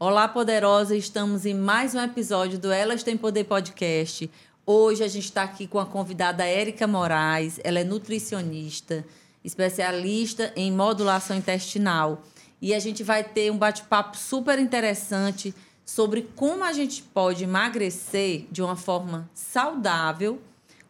Olá, poderosa! Estamos em mais um episódio do Elas Têm Poder Podcast. Hoje a gente está aqui com a convidada Érica Moraes. Ela é nutricionista, especialista em modulação intestinal. E a gente vai ter um bate-papo super interessante sobre como a gente pode emagrecer de uma forma saudável,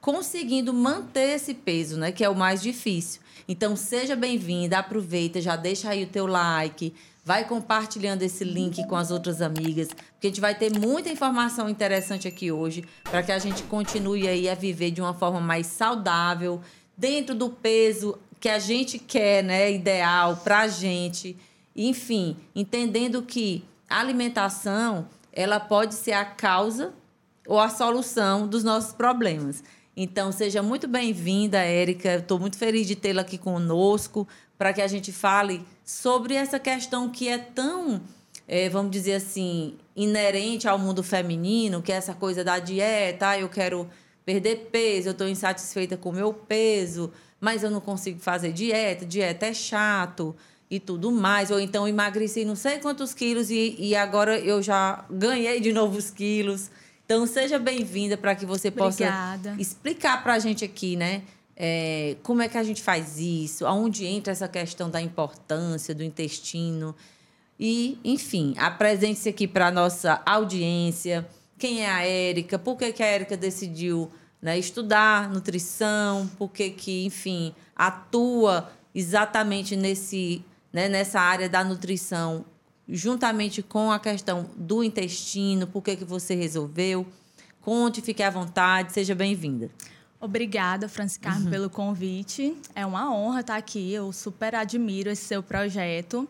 conseguindo manter esse peso, né, que é o mais difícil. Então seja bem-vinda, aproveita, já deixa aí o teu like, vai compartilhando esse link com as outras amigas, porque a gente vai ter muita informação interessante aqui hoje para que a gente continue aí a viver de uma forma mais saudável, dentro do peso que a gente quer, né, ideal para a gente. Enfim, entendendo que a alimentação ela pode ser a causa ou a solução dos nossos problemas. Então, seja muito bem-vinda, Érica. Estou muito feliz de tê-la aqui conosco para que a gente fale sobre essa questão que é tão, é, vamos dizer assim, inerente ao mundo feminino, que é essa coisa da dieta. Ah, eu quero perder peso, eu estou insatisfeita com o meu peso, mas eu não consigo fazer dieta, dieta é chato e tudo mais. Ou então emagreci não sei quantos quilos e, e agora eu já ganhei de novos quilos. Então, seja bem-vinda para que você Obrigada. possa explicar para a gente aqui, né? É, como é que a gente faz isso? Aonde entra essa questão da importância do intestino? E, enfim, apresente-se aqui para a nossa audiência. Quem é a Érica? Por que, que a Érica decidiu né, estudar nutrição? Por que, que, enfim, atua exatamente nesse né, nessa área da nutrição, juntamente com a questão do intestino, por que, que você resolveu. Conte, fique à vontade, seja bem-vinda. Obrigada, Francisca, uhum. pelo convite. É uma honra estar aqui. Eu super admiro esse seu projeto.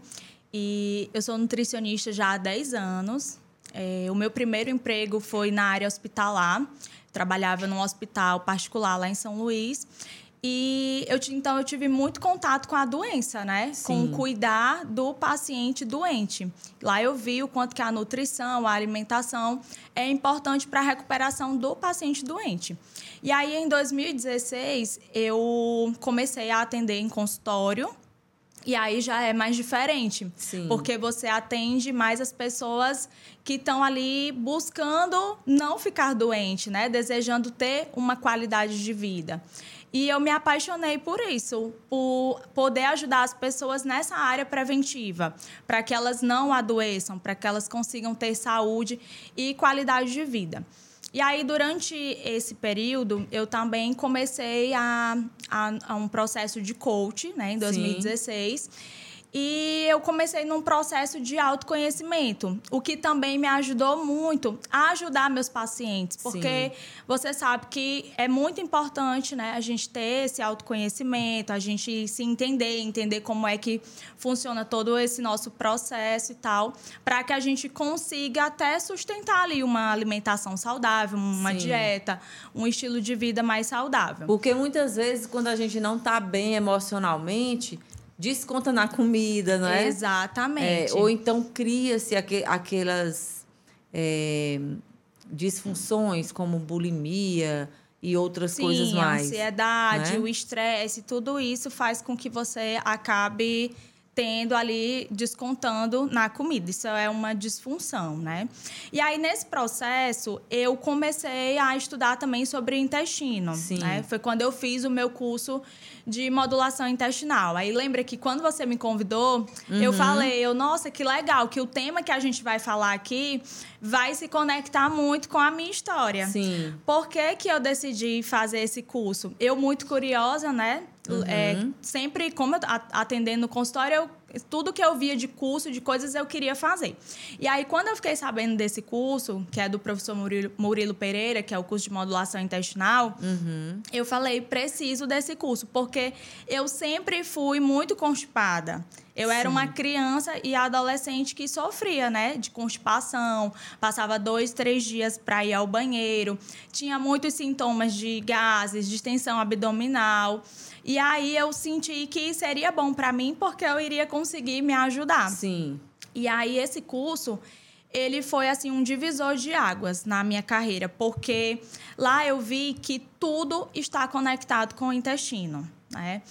E eu sou nutricionista já há 10 anos. É, o meu primeiro emprego foi na área hospitalar. Trabalhava num hospital particular lá em São Luís. E eu, então eu tive muito contato com a doença, né? Sim. Com cuidar do paciente doente. Lá eu vi o quanto que a nutrição, a alimentação é importante para a recuperação do paciente doente. E aí em 2016 eu comecei a atender em consultório. E aí já é mais diferente. Sim. Porque você atende mais as pessoas que estão ali buscando não ficar doente, né? Desejando ter uma qualidade de vida. E eu me apaixonei por isso, por poder ajudar as pessoas nessa área preventiva, para que elas não adoeçam, para que elas consigam ter saúde e qualidade de vida. E aí, durante esse período, eu também comecei a, a, a um processo de coach, né, em 2016. Sim. E eu comecei num processo de autoconhecimento, o que também me ajudou muito a ajudar meus pacientes, porque Sim. você sabe que é muito importante, né, a gente ter esse autoconhecimento, a gente se entender, entender como é que funciona todo esse nosso processo e tal, para que a gente consiga até sustentar ali uma alimentação saudável, uma Sim. dieta, um estilo de vida mais saudável. Porque muitas vezes quando a gente não está bem emocionalmente, desconta na comida, não é? Exatamente. É, ou então cria-se aqu aquelas é, disfunções como bulimia e outras Sim, coisas mais. A ansiedade, né? o estresse, tudo isso faz com que você acabe tendo ali descontando na comida. Isso é uma disfunção, né? E aí nesse processo eu comecei a estudar também sobre intestino, Sim. né? Foi quando eu fiz o meu curso de modulação intestinal. Aí lembra que quando você me convidou, uhum. eu falei, eu, nossa, que legal, que o tema que a gente vai falar aqui vai se conectar muito com a minha história. Sim. Por que, que eu decidi fazer esse curso? Eu, muito curiosa, né? Uhum. É, sempre, como eu atendendo no consultório, eu tudo que eu via de curso, de coisas, eu queria fazer. E aí, quando eu fiquei sabendo desse curso, que é do professor Murilo, Murilo Pereira, que é o curso de modulação intestinal, uhum. eu falei, preciso desse curso, porque eu sempre fui muito constipada. Eu Sim. era uma criança e adolescente que sofria, né, de constipação, passava dois, três dias para ir ao banheiro, tinha muitos sintomas de gases, distensão abdominal. E aí eu senti que seria bom para mim porque eu iria conseguir me ajudar. Sim. E aí esse curso ele foi assim um divisor de águas na minha carreira, porque lá eu vi que tudo está conectado com o intestino, né?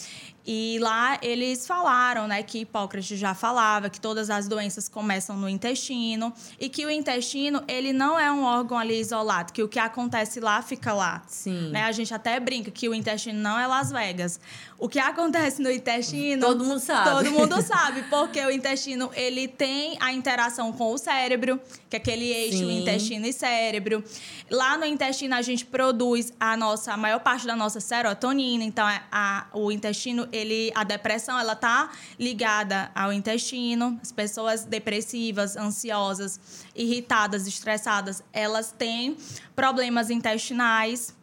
E lá eles falaram, né, que Hipócrates já falava que todas as doenças começam no intestino e que o intestino, ele não é um órgão ali isolado, que o que acontece lá fica lá. Sim. Né? A gente até brinca que o intestino não é Las Vegas. O que acontece no intestino, todo mundo sabe. Todo mundo sabe, porque o intestino, ele tem a interação com o cérebro, que é aquele eixo Sim. intestino e cérebro. Lá no intestino a gente produz a nossa a maior parte da nossa serotonina, então é a, o intestino ele, a depressão, ela tá ligada ao intestino. As pessoas depressivas, ansiosas, irritadas, estressadas, elas têm problemas intestinais.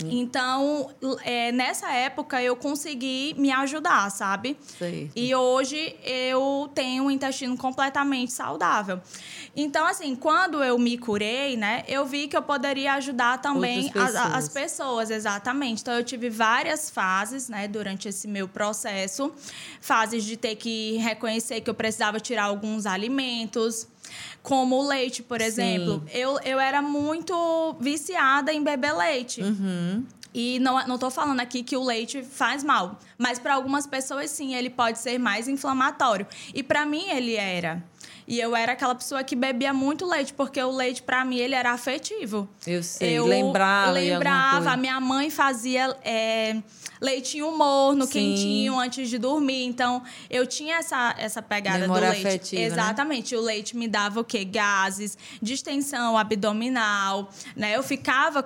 Hum. Então, é, nessa época, eu consegui me ajudar, sabe? E hoje eu tenho um intestino completamente saudável. Então, assim, quando eu me curei, né, eu vi que eu poderia ajudar também pessoas. As, as, pessoas, exatamente. Então, eu tive várias fases, né, durante esse meu processo. Fases de ter que reconhecer que eu precisava tirar alguns alimentos como o leite, por exemplo. Eu, eu era muito viciada em beber leite. Uhum. E não, não tô falando aqui que o leite faz mal, mas para algumas pessoas sim, ele pode ser mais inflamatório. E para mim ele era. E eu era aquela pessoa que bebia muito leite, porque o leite, para mim, ele era afetivo. Eu sei, eu lembrava. Lembrava, a minha mãe fazia é, leitinho morno, Sim. quentinho, antes de dormir. Então, eu tinha essa, essa pegada Memória do leite. Afetiva, né? Exatamente. Né? O leite me dava o quê? Gases, distensão abdominal, né? Eu ficava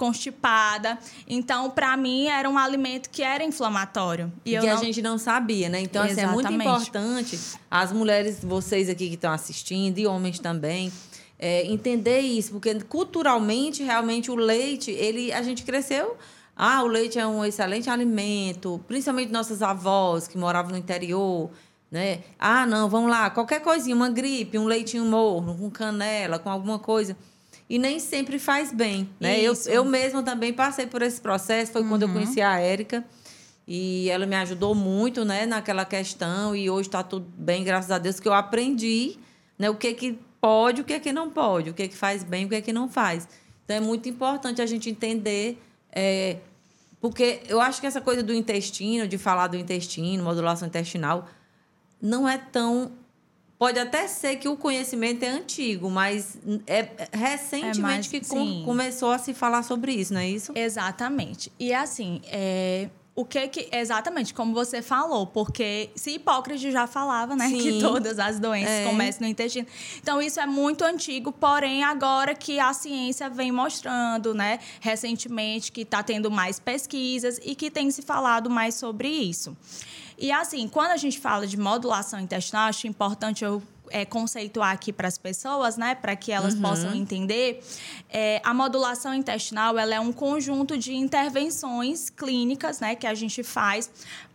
constipada. Então, para mim, era um alimento que era inflamatório. E, que não... a gente não sabia, né? Então, assim, é muito importante as mulheres, vocês aqui que estão assistindo, e homens também, é, entender isso, porque culturalmente, realmente, o leite, ele, a gente cresceu. Ah, o leite é um excelente alimento, principalmente nossas avós que moravam no interior, né? Ah, não, vamos lá, qualquer coisinha, uma gripe, um leitinho morno, com canela, com alguma coisa. E nem sempre faz bem, né? Eu, eu mesma também passei por esse processo, foi uhum. quando eu uhum. conheci a Érica. E ela me ajudou muito, né, naquela questão. E hoje está tudo bem, graças a Deus, que eu aprendi né, o que, que pode, o que, que não pode, o que, que faz bem, o que, que não faz. Então, é muito importante a gente entender. É, porque eu acho que essa coisa do intestino, de falar do intestino, modulação intestinal, não é tão. Pode até ser que o conhecimento é antigo, mas é recentemente é mais, que com, começou a se falar sobre isso, não é isso? Exatamente. E assim, é, o que que exatamente como você falou, porque se Hipócrates já falava, né, Sim. que todas as doenças é. começam no intestino. Então isso é muito antigo, porém agora que a ciência vem mostrando, né, recentemente que está tendo mais pesquisas e que tem se falado mais sobre isso. E assim, quando a gente fala de modulação intestinal, acho importante eu é, conceituar aqui para as pessoas, né, para que elas uhum. possam entender, é, a modulação intestinal ela é um conjunto de intervenções clínicas, né, que a gente faz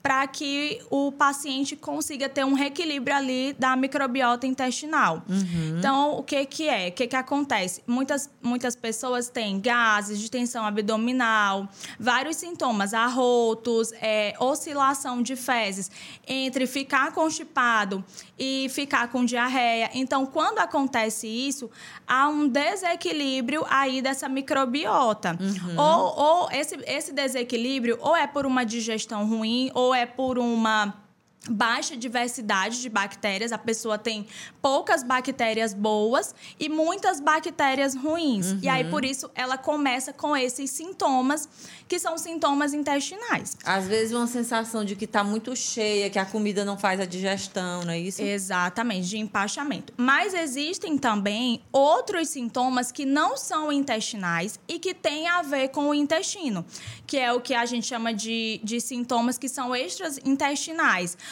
para que o paciente consiga ter um reequilíbrio ali da microbiota intestinal. Uhum. Então, o que que é? O que que acontece? Muitas, muitas pessoas têm gases, distensão abdominal, vários sintomas, arrotos, é, oscilação de fezes entre ficar constipado e ficar com diarreia. Então, quando acontece isso, há um desequilíbrio aí dessa microbiota. Uhum. Ou, ou esse, esse desequilíbrio ou é por uma digestão ruim ou é por uma baixa diversidade de bactérias, a pessoa tem poucas bactérias boas e muitas bactérias ruins. Uhum. E aí, uhum. por isso, ela começa com esses sintomas, que são sintomas intestinais. Às vezes, uma sensação de que está muito cheia, que a comida não faz a digestão, não é isso? Exatamente, de empachamento. Mas existem também outros sintomas que não são intestinais e que têm a ver com o intestino, que é o que a gente chama de, de sintomas que são extras intestinais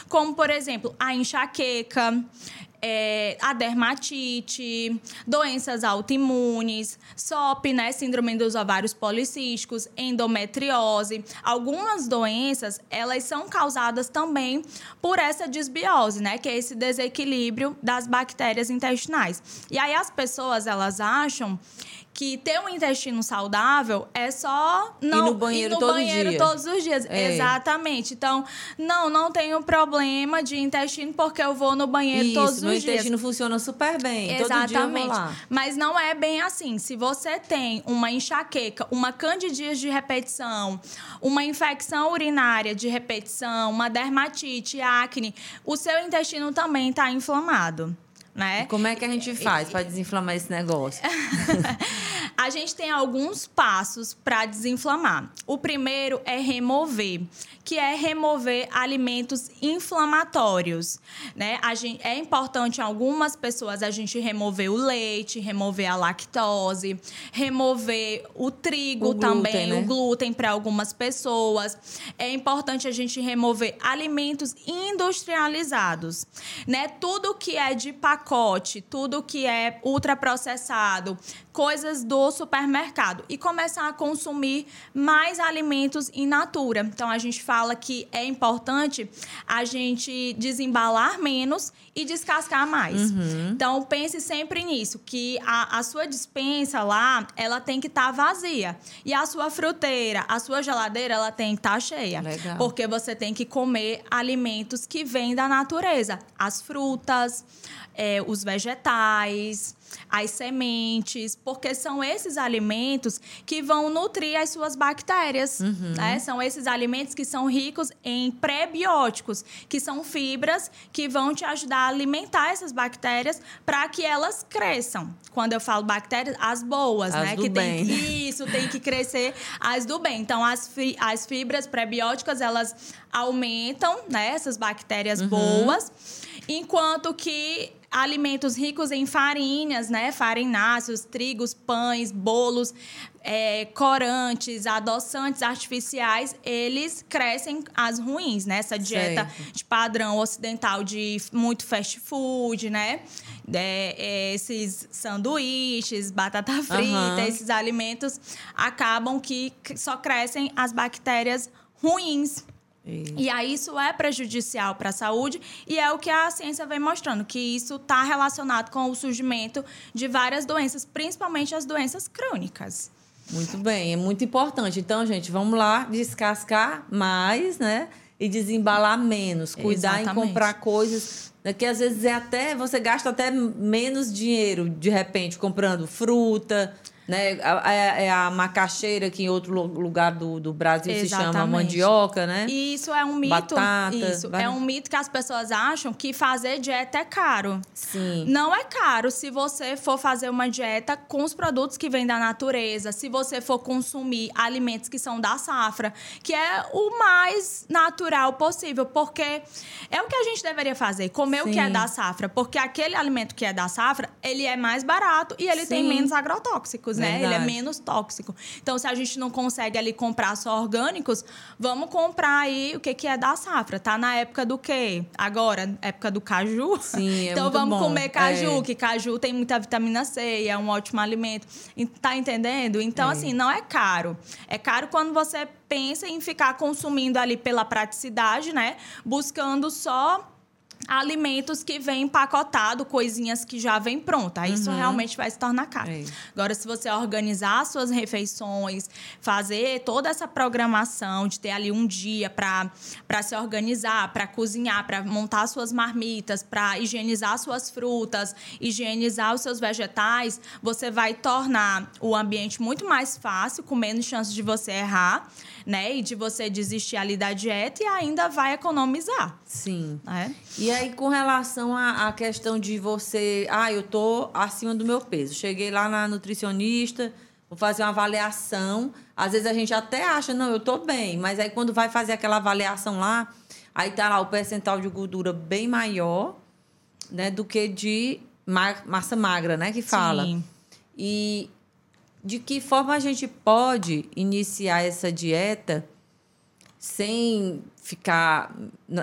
como, por exemplo, a enxaqueca, é, a dermatite, doenças autoimunes, SOP, né, síndrome dos ovários policísticos, endometriose. Algumas doenças, elas são causadas também por essa disbiose, né, que é esse desequilíbrio das bactérias intestinais. E aí as pessoas, elas acham que ter um intestino saudável é só não ir no banheiro, ir no todo banheiro dia. todos os dias. É. Exatamente. Então, não, não tenho problema de intestino porque eu vou no banheiro Isso, todos os Meu dias. intestino funciona super bem. Exatamente. Mas não é bem assim. Se você tem uma enxaqueca, uma candidíase de repetição, uma infecção urinária de repetição, uma dermatite, acne, o seu intestino também está inflamado. Né? E como é que a gente faz para desinflamar esse negócio? a gente tem alguns passos para desinflamar. O primeiro é remover, que é remover alimentos inflamatórios, né? A gente, é importante em algumas pessoas a gente remover o leite, remover a lactose, remover o trigo o glúten, também, né? o glúten para algumas pessoas. É importante a gente remover alimentos industrializados, né? Tudo que é de pacote, tudo que é ultraprocessado, coisas do supermercado e começar a consumir mais alimentos in natura. Então a gente fala que é importante a gente desembalar menos e descascar mais. Uhum. Então pense sempre nisso, que a, a sua dispensa lá, ela tem que estar tá vazia. E a sua fruteira, a sua geladeira, ela tem que estar tá cheia. Legal. Porque você tem que comer alimentos que vêm da natureza. As frutas, é, os vegetais, as sementes, porque são esses alimentos que vão nutrir as suas bactérias. Uhum. Né? São esses alimentos que são ricos em prebióticos, que são fibras que vão te ajudar a alimentar essas bactérias para que elas cresçam. Quando eu falo bactérias, as boas, as né? que bem. tem isso tem que crescer as do bem. Então as, fi, as fibras prebióticas elas aumentam, né? Essas bactérias uhum. boas, enquanto que alimentos ricos em farinhas, né? Farináceos, trigos, pães, bolos, é, corantes, adoçantes artificiais, eles crescem as ruins, né? Essa dieta certo. de padrão ocidental de muito fast food, né? É, é, esses sanduíches, batata frita, uhum. esses alimentos acabam que só crescem as bactérias ruins. Isso. E aí isso é prejudicial para a saúde e é o que a ciência vem mostrando, que isso está relacionado com o surgimento de várias doenças, principalmente as doenças crônicas. Muito bem, é muito importante. Então, gente, vamos lá descascar mais, né? E desembalar menos. Cuidar Exatamente. em comprar coisas né, que às vezes é até você gasta até menos dinheiro de repente comprando fruta, né? É, é a macaxeira que em outro lugar do, do Brasil Exatamente. se chama mandioca, né? E isso é um mito. Batata, isso vai... é um mito que as pessoas acham que fazer dieta é caro. Sim. Não é caro se você for fazer uma dieta com os produtos que vêm da natureza, se você for consumir alimentos que são da safra, que é o mais natural possível, porque é o que a gente deveria fazer, comer Sim. o que é da safra, porque aquele alimento que é da safra, ele é mais barato e ele Sim. tem menos agrotóxicos orgânicos, né? Ele é menos tóxico. Então, se a gente não consegue ali comprar só orgânicos, vamos comprar aí o que, que é da safra. Tá na época do quê? Agora, época do caju. Sim, é Então, vamos bom. comer caju, é. que caju tem muita vitamina C e é um ótimo alimento. Tá entendendo? Então, é. assim, não é caro. É caro quando você pensa em ficar consumindo ali pela praticidade, né? Buscando só alimentos que vêm empacotado, coisinhas que já vêm pronta. Isso uhum. realmente vai se tornar caro. É. Agora, se você organizar suas refeições, fazer toda essa programação de ter ali um dia para se organizar, para cozinhar, para montar suas marmitas, para higienizar suas frutas, higienizar os seus vegetais, você vai tornar o ambiente muito mais fácil, com menos chance de você errar, né? E de você desistir ali da dieta e ainda vai economizar. Sim. É? E aí, com relação à, à questão de você, ah, eu tô acima do meu peso. Cheguei lá na nutricionista, vou fazer uma avaliação. Às vezes a gente até acha, não, eu tô bem, mas aí quando vai fazer aquela avaliação lá, aí tá lá o percentual de gordura bem maior, né, do que de massa magra, né, que fala. Sim. E de que forma a gente pode iniciar essa dieta sem ficar,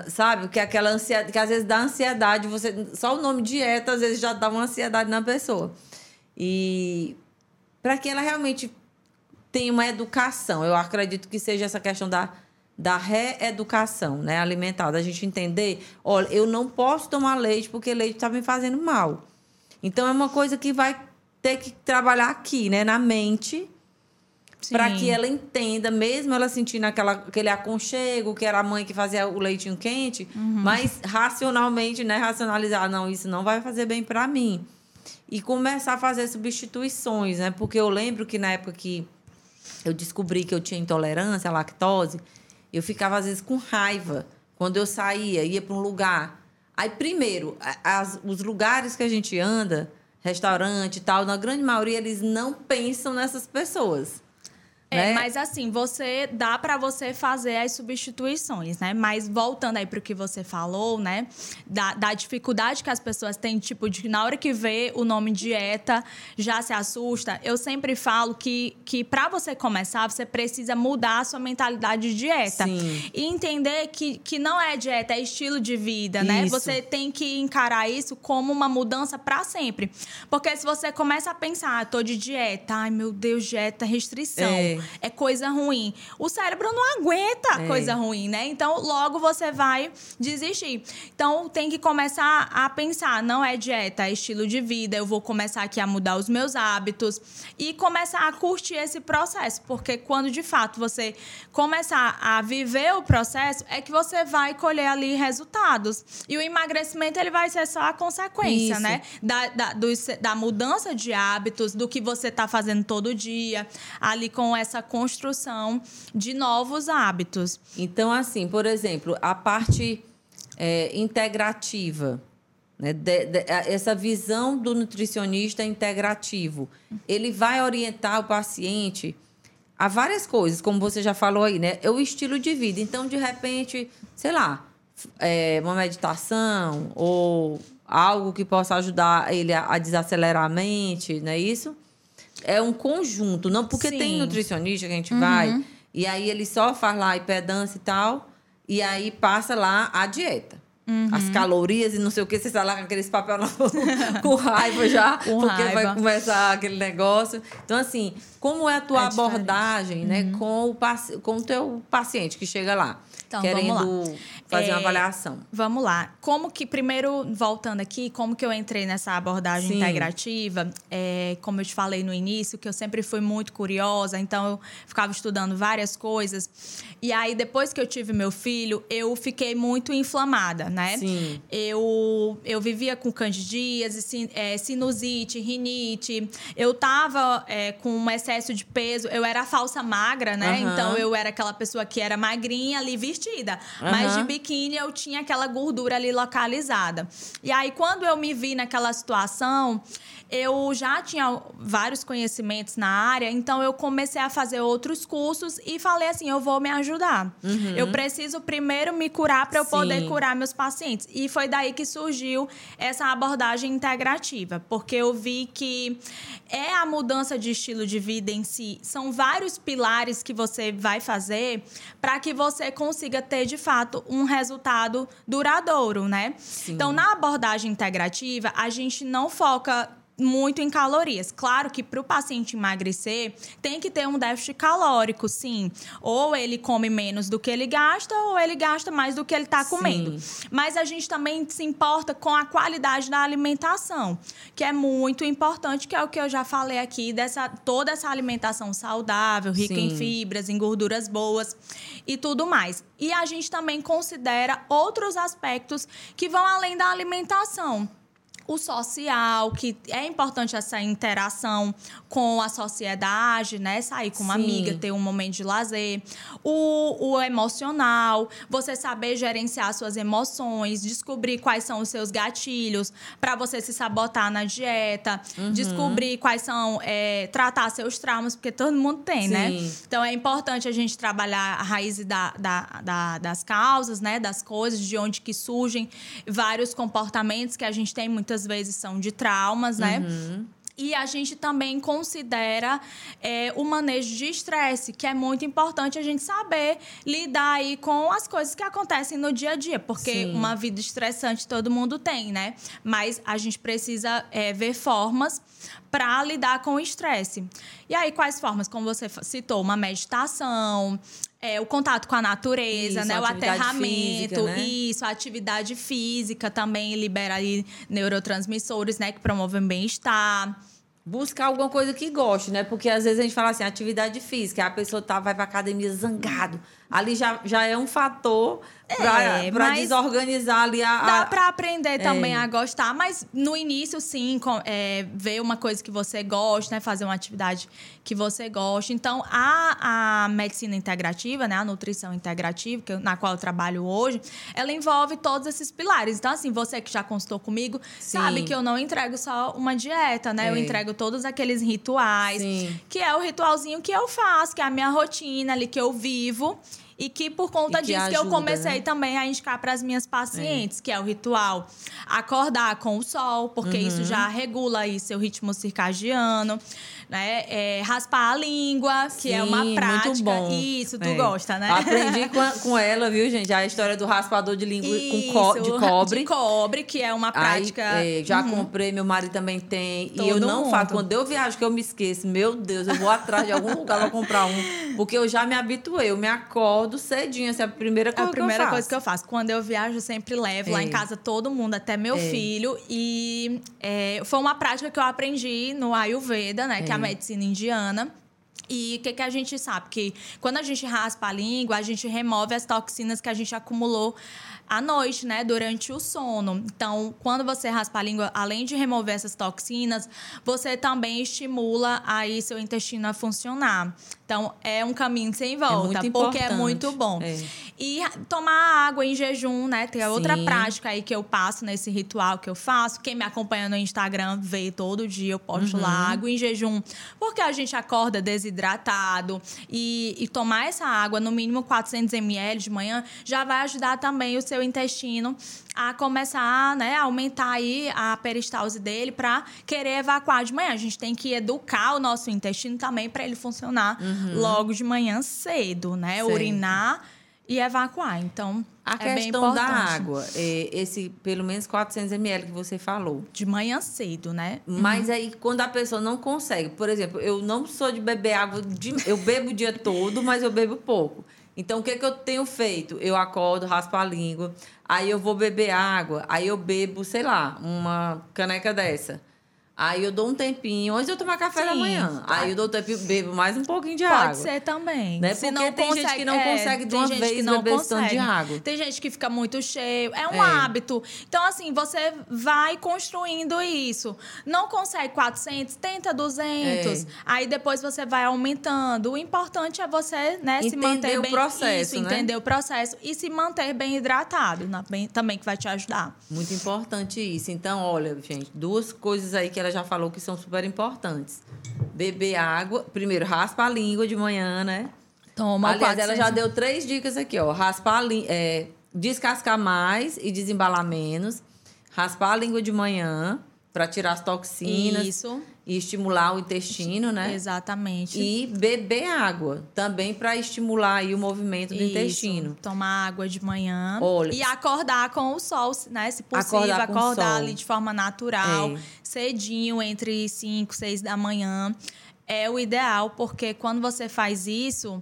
sabe? Porque aquela ansiedade, que às vezes dá ansiedade, você só o nome dieta às vezes já dá uma ansiedade na pessoa. E para que ela realmente tenha uma educação, eu acredito que seja essa questão da da reeducação, né, alimentar, da gente entender, olha, eu não posso tomar leite porque leite está me fazendo mal. Então é uma coisa que vai ter que trabalhar aqui, né, na mente para que ela entenda, mesmo ela sentindo aquela, aquele aconchego, que era a mãe que fazia o leitinho quente, uhum. mas racionalmente, né, racionalizar, não, isso não vai fazer bem para mim. E começar a fazer substituições, né? Porque eu lembro que na época que eu descobri que eu tinha intolerância à lactose, eu ficava às vezes com raiva quando eu saía, ia para um lugar. Aí, primeiro, as, os lugares que a gente anda, restaurante e tal, na grande maioria, eles não pensam nessas pessoas. É, né? mas assim, você dá para você fazer as substituições, né? Mas voltando aí para o que você falou, né? Da, da, dificuldade que as pessoas têm, tipo, de na hora que vê o nome dieta já se assusta. Eu sempre falo que, que para você começar, você precisa mudar a sua mentalidade de dieta. Sim. E entender que, que não é dieta, é estilo de vida, né? Isso. Você tem que encarar isso como uma mudança para sempre. Porque se você começa a pensar, ah, tô de dieta, ai meu Deus, dieta, restrição. É é coisa ruim. O cérebro não aguenta é. coisa ruim, né? Então, logo você vai desistir. Então, tem que começar a pensar, não é dieta, é estilo de vida. Eu vou começar aqui a mudar os meus hábitos e começar a curtir esse processo, porque quando de fato você começar a viver o processo, é que você vai colher ali resultados. E o emagrecimento ele vai ser só a consequência, Isso. né? Da, da, do, da mudança de hábitos, do que você está fazendo todo dia, ali com essa essa construção de novos hábitos. Então, assim, por exemplo, a parte é, integrativa, né, de, de, essa visão do nutricionista integrativo, ele vai orientar o paciente a várias coisas, como você já falou aí, né? É o estilo de vida. Então, de repente, sei lá, é, uma meditação ou algo que possa ajudar ele a, a desacelerar a mente, não é isso? É um conjunto, não porque Sim. tem nutricionista que a gente uhum. vai e aí ele só faz lá impedância e tal, e aí passa lá a dieta. Uhum. As calorias e não sei o que, você está lá com aqueles papel com raiva já, com porque raiva. vai começar aquele negócio. Então, assim, como é a tua é abordagem né, uhum. com, o, com o teu paciente que chega lá? Então, querendo fazer é, uma avaliação. Vamos lá. Como que, primeiro, voltando aqui, como que eu entrei nessa abordagem Sim. integrativa? É, como eu te falei no início, que eu sempre fui muito curiosa, então eu ficava estudando várias coisas. E aí, depois que eu tive meu filho, eu fiquei muito inflamada, né? Sim. Eu, eu vivia com candidíase, é, sinusite, rinite. Eu tava é, com um excesso de peso. Eu era falsa magra, né? Uhum. Então, eu era aquela pessoa que era magrinha ali, vestida. Uhum. Mas de biquíni eu tinha aquela gordura ali localizada. E aí, quando eu me vi naquela situação, eu já tinha vários conhecimentos na área, então eu comecei a fazer outros cursos e falei assim: eu vou me ajudar. Uhum. Eu preciso primeiro me curar para eu Sim. poder curar meus pacientes. E foi daí que surgiu essa abordagem integrativa, porque eu vi que é a mudança de estilo de vida em si, são vários pilares que você vai fazer para que você consiga ter de fato um resultado duradouro, né? Sim. Então, na abordagem integrativa, a gente não foca muito em calorias. Claro que para o paciente emagrecer, tem que ter um déficit calórico, sim. Ou ele come menos do que ele gasta, ou ele gasta mais do que ele está comendo. Mas a gente também se importa com a qualidade da alimentação, que é muito importante, que é o que eu já falei aqui, dessa toda essa alimentação saudável, rica sim. em fibras, em gorduras boas e tudo mais. E a gente também considera outros aspectos que vão além da alimentação o social, que é importante essa interação com a sociedade, né? Sair com uma Sim. amiga, ter um momento de lazer. O, o emocional, você saber gerenciar suas emoções, descobrir quais são os seus gatilhos para você se sabotar na dieta, uhum. descobrir quais são, é, tratar seus traumas, porque todo mundo tem, né? Sim. né? Então é importante a gente trabalhar a raiz da, da, da, das causas, né? Das coisas, de onde que surgem vários comportamentos que a gente tem muitas muitas vezes são de traumas, né? Uhum. E a gente também considera é, o manejo de estresse, que é muito importante a gente saber lidar aí com as coisas que acontecem no dia a dia, porque Sim. uma vida estressante todo mundo tem, né? Mas a gente precisa é, ver formas para lidar com o estresse. E aí, quais formas? Como você citou, uma meditação, é, o contato com a natureza, isso, né? O aterramento, física, né? isso, a atividade física também libera aí neurotransmissores, né? Que promovem bem-estar. buscar alguma coisa que goste, né? Porque às vezes a gente fala assim, atividade física, a pessoa tá, vai pra academia zangado. Ali já, já é um fator para É, desorganizar ali a. Dá a... para aprender também É. a gostar, mas no início, sim, com- é, ver uma coisa que você gosta, né? Fazer uma atividade que você gosta. Então, a, a medicina integrativa, né? A nutrição integrativa, que eu- na qual eu trabalho hoje, ela envolve todos esses pilares. Então, assim, você que já consultou comigo, Sim. sabe que eu não entrego só uma dieta, né? Eu É. entrego todos aqueles rituais, Sim. que é o ritualzinho que eu faço, que é a minha rotina ali, que eu vivo. E que por conta que disso que eu ajuda, comecei né? também a indicar para as minhas pacientes, que é o ritual acordar com o sol, porque Uhum. isso já regula aí seu ritmo circadiano, né? É, raspar a língua, que é uma Sim, prática. Isso, tu É. gosta, né? Aprendi com, a- com ela, viu, gente? A história do raspador de língua com co- Isso, de cobre. De cobre, que é uma Aí, prática. é, já comprei, meu marido também tem. e eu Todo não mundo. faço. Quando eu viajo, que eu me esqueço, meu Deus, eu vou atrás de algum lugar pra comprar um. Porque eu já me habituei. Eu me acordo cedinho. Essa é a primeira É coisa a primeira que eu faço. coisa que eu faço. Quando eu viajo, eu sempre levo lá É. em casa todo mundo, até meu filho. E é, foi uma prática que eu aprendi no Ayurveda, né? Que é a É. medicina indiana. E o que, que a gente sabe? Que quando a gente raspa a língua, a gente remove as toxinas que a gente acumulou à noite, né? Durante o sono. Então, quando você raspa a língua, além de remover essas toxinas, você também estimula aí seu intestino a funcionar. Então, é um caminho sem volta, muito porque é muito bom. É. E tomar água em jejum, né? Tem outra prática aí que eu passo nesse ritual que eu faço. Quem me acompanha no Instagram vê todo dia, eu posto Uhum. lá água em jejum. Porque a gente acorda desidratado. E, e tomar essa água, no mínimo 400 ml de manhã, já vai ajudar também o seu intestino a começar, né, a aumentar aí a peristalse dele para querer evacuar de manhã. A gente tem que educar o nosso intestino também para ele funcionar logo de manhã cedo, né? Uhum. Certo. Urinar e evacuar. Então, A é bem questão da água, esse pelo menos 400 ml que você falou. De manhã cedo, né? Mas aí, quando a pessoa não consegue, por exemplo, eu não sou de beber água, de- eu bebo o dia todo, mas eu bebo pouco. Então, o que, que eu tenho feito? Eu acordo, raspo a língua, aí eu vou beber água, aí eu bebo, sei lá, uma caneca dessa. Aí eu dou um tempinho, antes de eu tomar café da Sim. manhã. Aí eu dou um tempinho, bebo mais um pouquinho de Pode água. ser também. Né? Se Porque tem gente que não é, consegue de tem uma gente vez que não beber esse tanto de consegue. água. Tem gente que fica muito cheio. É um É. hábito. Então, assim, você vai construindo isso. Não consegue 400, tenta 200. É. Aí depois você vai aumentando. O importante é você, né, se manter o bem processo, isso, né? entender o processo e se manter bem hidratado? Bem- também que vai te ajudar. Muito importante isso. Então, olha, gente, duas coisas aí que ela já falou que são super importantes. Beber água. Primeiro, raspa a língua de manhã, né? Toma Aliás, ela já 400. deu três dicas aqui, ó. Raspar a língua, é, descascar mais e desembalar menos. Raspar a língua de manhã para tirar as toxinas Isso, e estimular o intestino, né? exatamente. E beber água também para estimular aí o movimento do Isso. intestino. Tomar água de manhã. Olha, e acordar com o sol, né? Se possível, Acordar acordar, com o sol. ali de forma natural, É. cedinho, entre 5, 6 da manhã. É o ideal, porque quando você faz isso,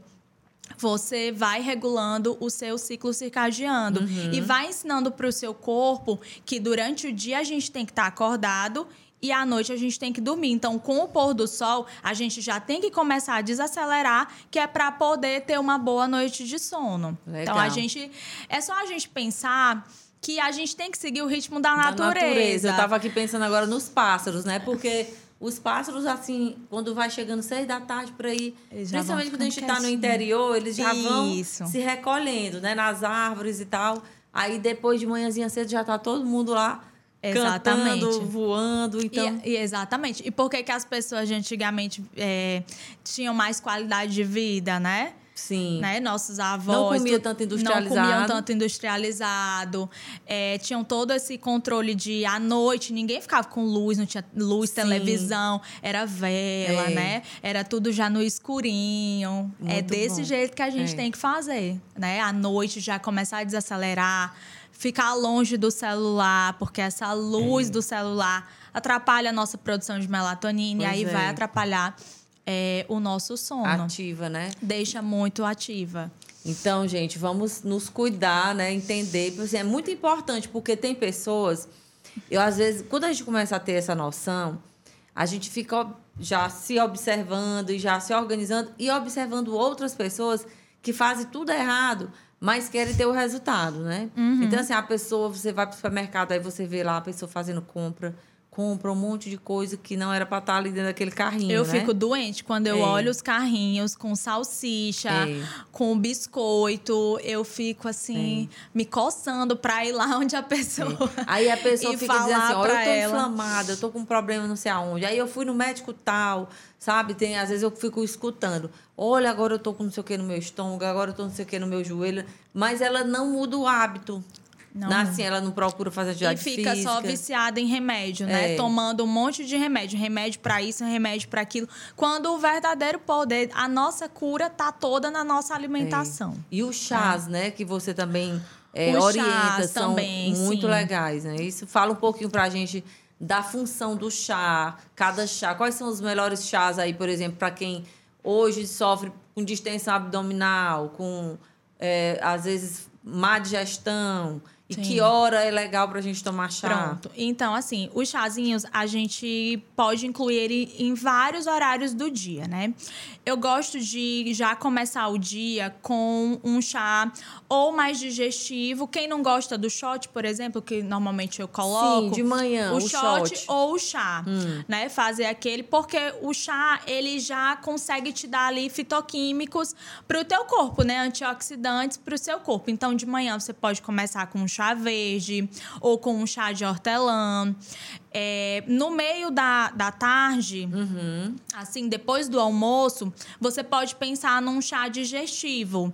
você vai regulando o seu ciclo circadiano Uhum. e vai ensinando para o seu corpo que durante o dia a gente tem que estar acordado e à noite a gente tem que dormir. Então, com o pôr do sol, a gente já tem que começar a desacelerar, que é para poder ter uma boa noite de sono. Legal. Então, a gente é só a gente pensar que a gente tem que seguir o ritmo da, Da natureza. Eu tava aqui pensando agora nos pássaros, né? Porque os pássaros, assim, quando vai chegando seis da tarde por aí, principalmente quando a gente ficando tá no interior, eles já vão Isso. se recolhendo, né? Nas árvores e tal. Aí depois de manhãzinha cedo já tá todo mundo lá Exatamente. cantando, voando. Então, E- e exatamente. E por que, que as pessoas de antigamente é, tinham mais qualidade de vida, né? sim. né? Nossos avós. Não comia tu- tanto Não industrializado. comiam tanto industrializado. É, tinham todo esse controle de à noite, ninguém ficava com luz, não tinha luz, Sim. televisão, era vela, É. né? Era tudo já no escurinho. é Muito desse bom. jeito que a gente É. tem que fazer, né? À noite já começar a desacelerar, ficar longe do celular, porque essa luz do celular atrapalha a nossa produção de melatonina Pois e aí é. vai atrapalhar é, o nosso sono. Ativa, né? Deixa muito ativa. Então, gente, vamos nos cuidar, né? Entender. Porque, assim, é muito importante, porque tem pessoas. Eu, às vezes, quando a gente começa a ter essa noção, a gente fica já se observando e já se organizando e observando outras pessoas que fazem tudo errado, mas querem ter o resultado, né? Uhum. Então, assim, a pessoa, você vai para o supermercado, aí você vê lá a pessoa fazendo compra compra um monte de coisa que não era para estar tá ali dentro daquele carrinho. Eu né? fico doente quando eu é. olho os carrinhos com salsicha, é. com biscoito. Eu fico assim, é. me coçando para ir lá onde a pessoa. Aí a pessoa fica dizendo assim: Ó, eu tô ela. inflamada, eu tô com um problema não sei aonde. Aí eu fui no médico tal, sabe? Tem, às vezes eu fico escutando. Olha, agora eu tô com não sei o que no meu estômago, agora eu tô não sei o que no meu joelho. Mas ela não muda o hábito. Não. Assim, ela não procura fazer atividade física. E fica física. só viciada em remédio, né? É. Tomando um monte de remédio. Remédio para isso, remédio para aquilo. Quando o verdadeiro poder, a nossa cura tá toda na nossa alimentação. É. E os chás, é. né? Que você também é, orienta, são também, muito sim. legais, né? Isso fala um pouquinho pra gente da função do chá, cada chá. Quais são os melhores chás aí, por exemplo, para quem hoje sofre com distensão abdominal, com, é, às vezes, má digestão e Sim. que hora é legal para a gente tomar chá? Pronto. Então, assim, os chazinhos a gente pode incluir ele em vários horários do dia, né? Eu gosto de já começar o dia com um chá ou mais digestivo. Quem não gosta do shot, por exemplo, que normalmente eu coloco. Sim, de manhã, o, o shot, shot, ou o chá, hum. né? Fazer aquele, porque o chá ele já consegue te dar ali fitoquímicos para o teu corpo, né? Antioxidantes para o seu corpo. Então, de manhã você pode começar com um chá verde ou com um chá de hortelã. É, no meio da, da tarde, uhum. assim, depois do almoço, você pode pensar num chá digestivo.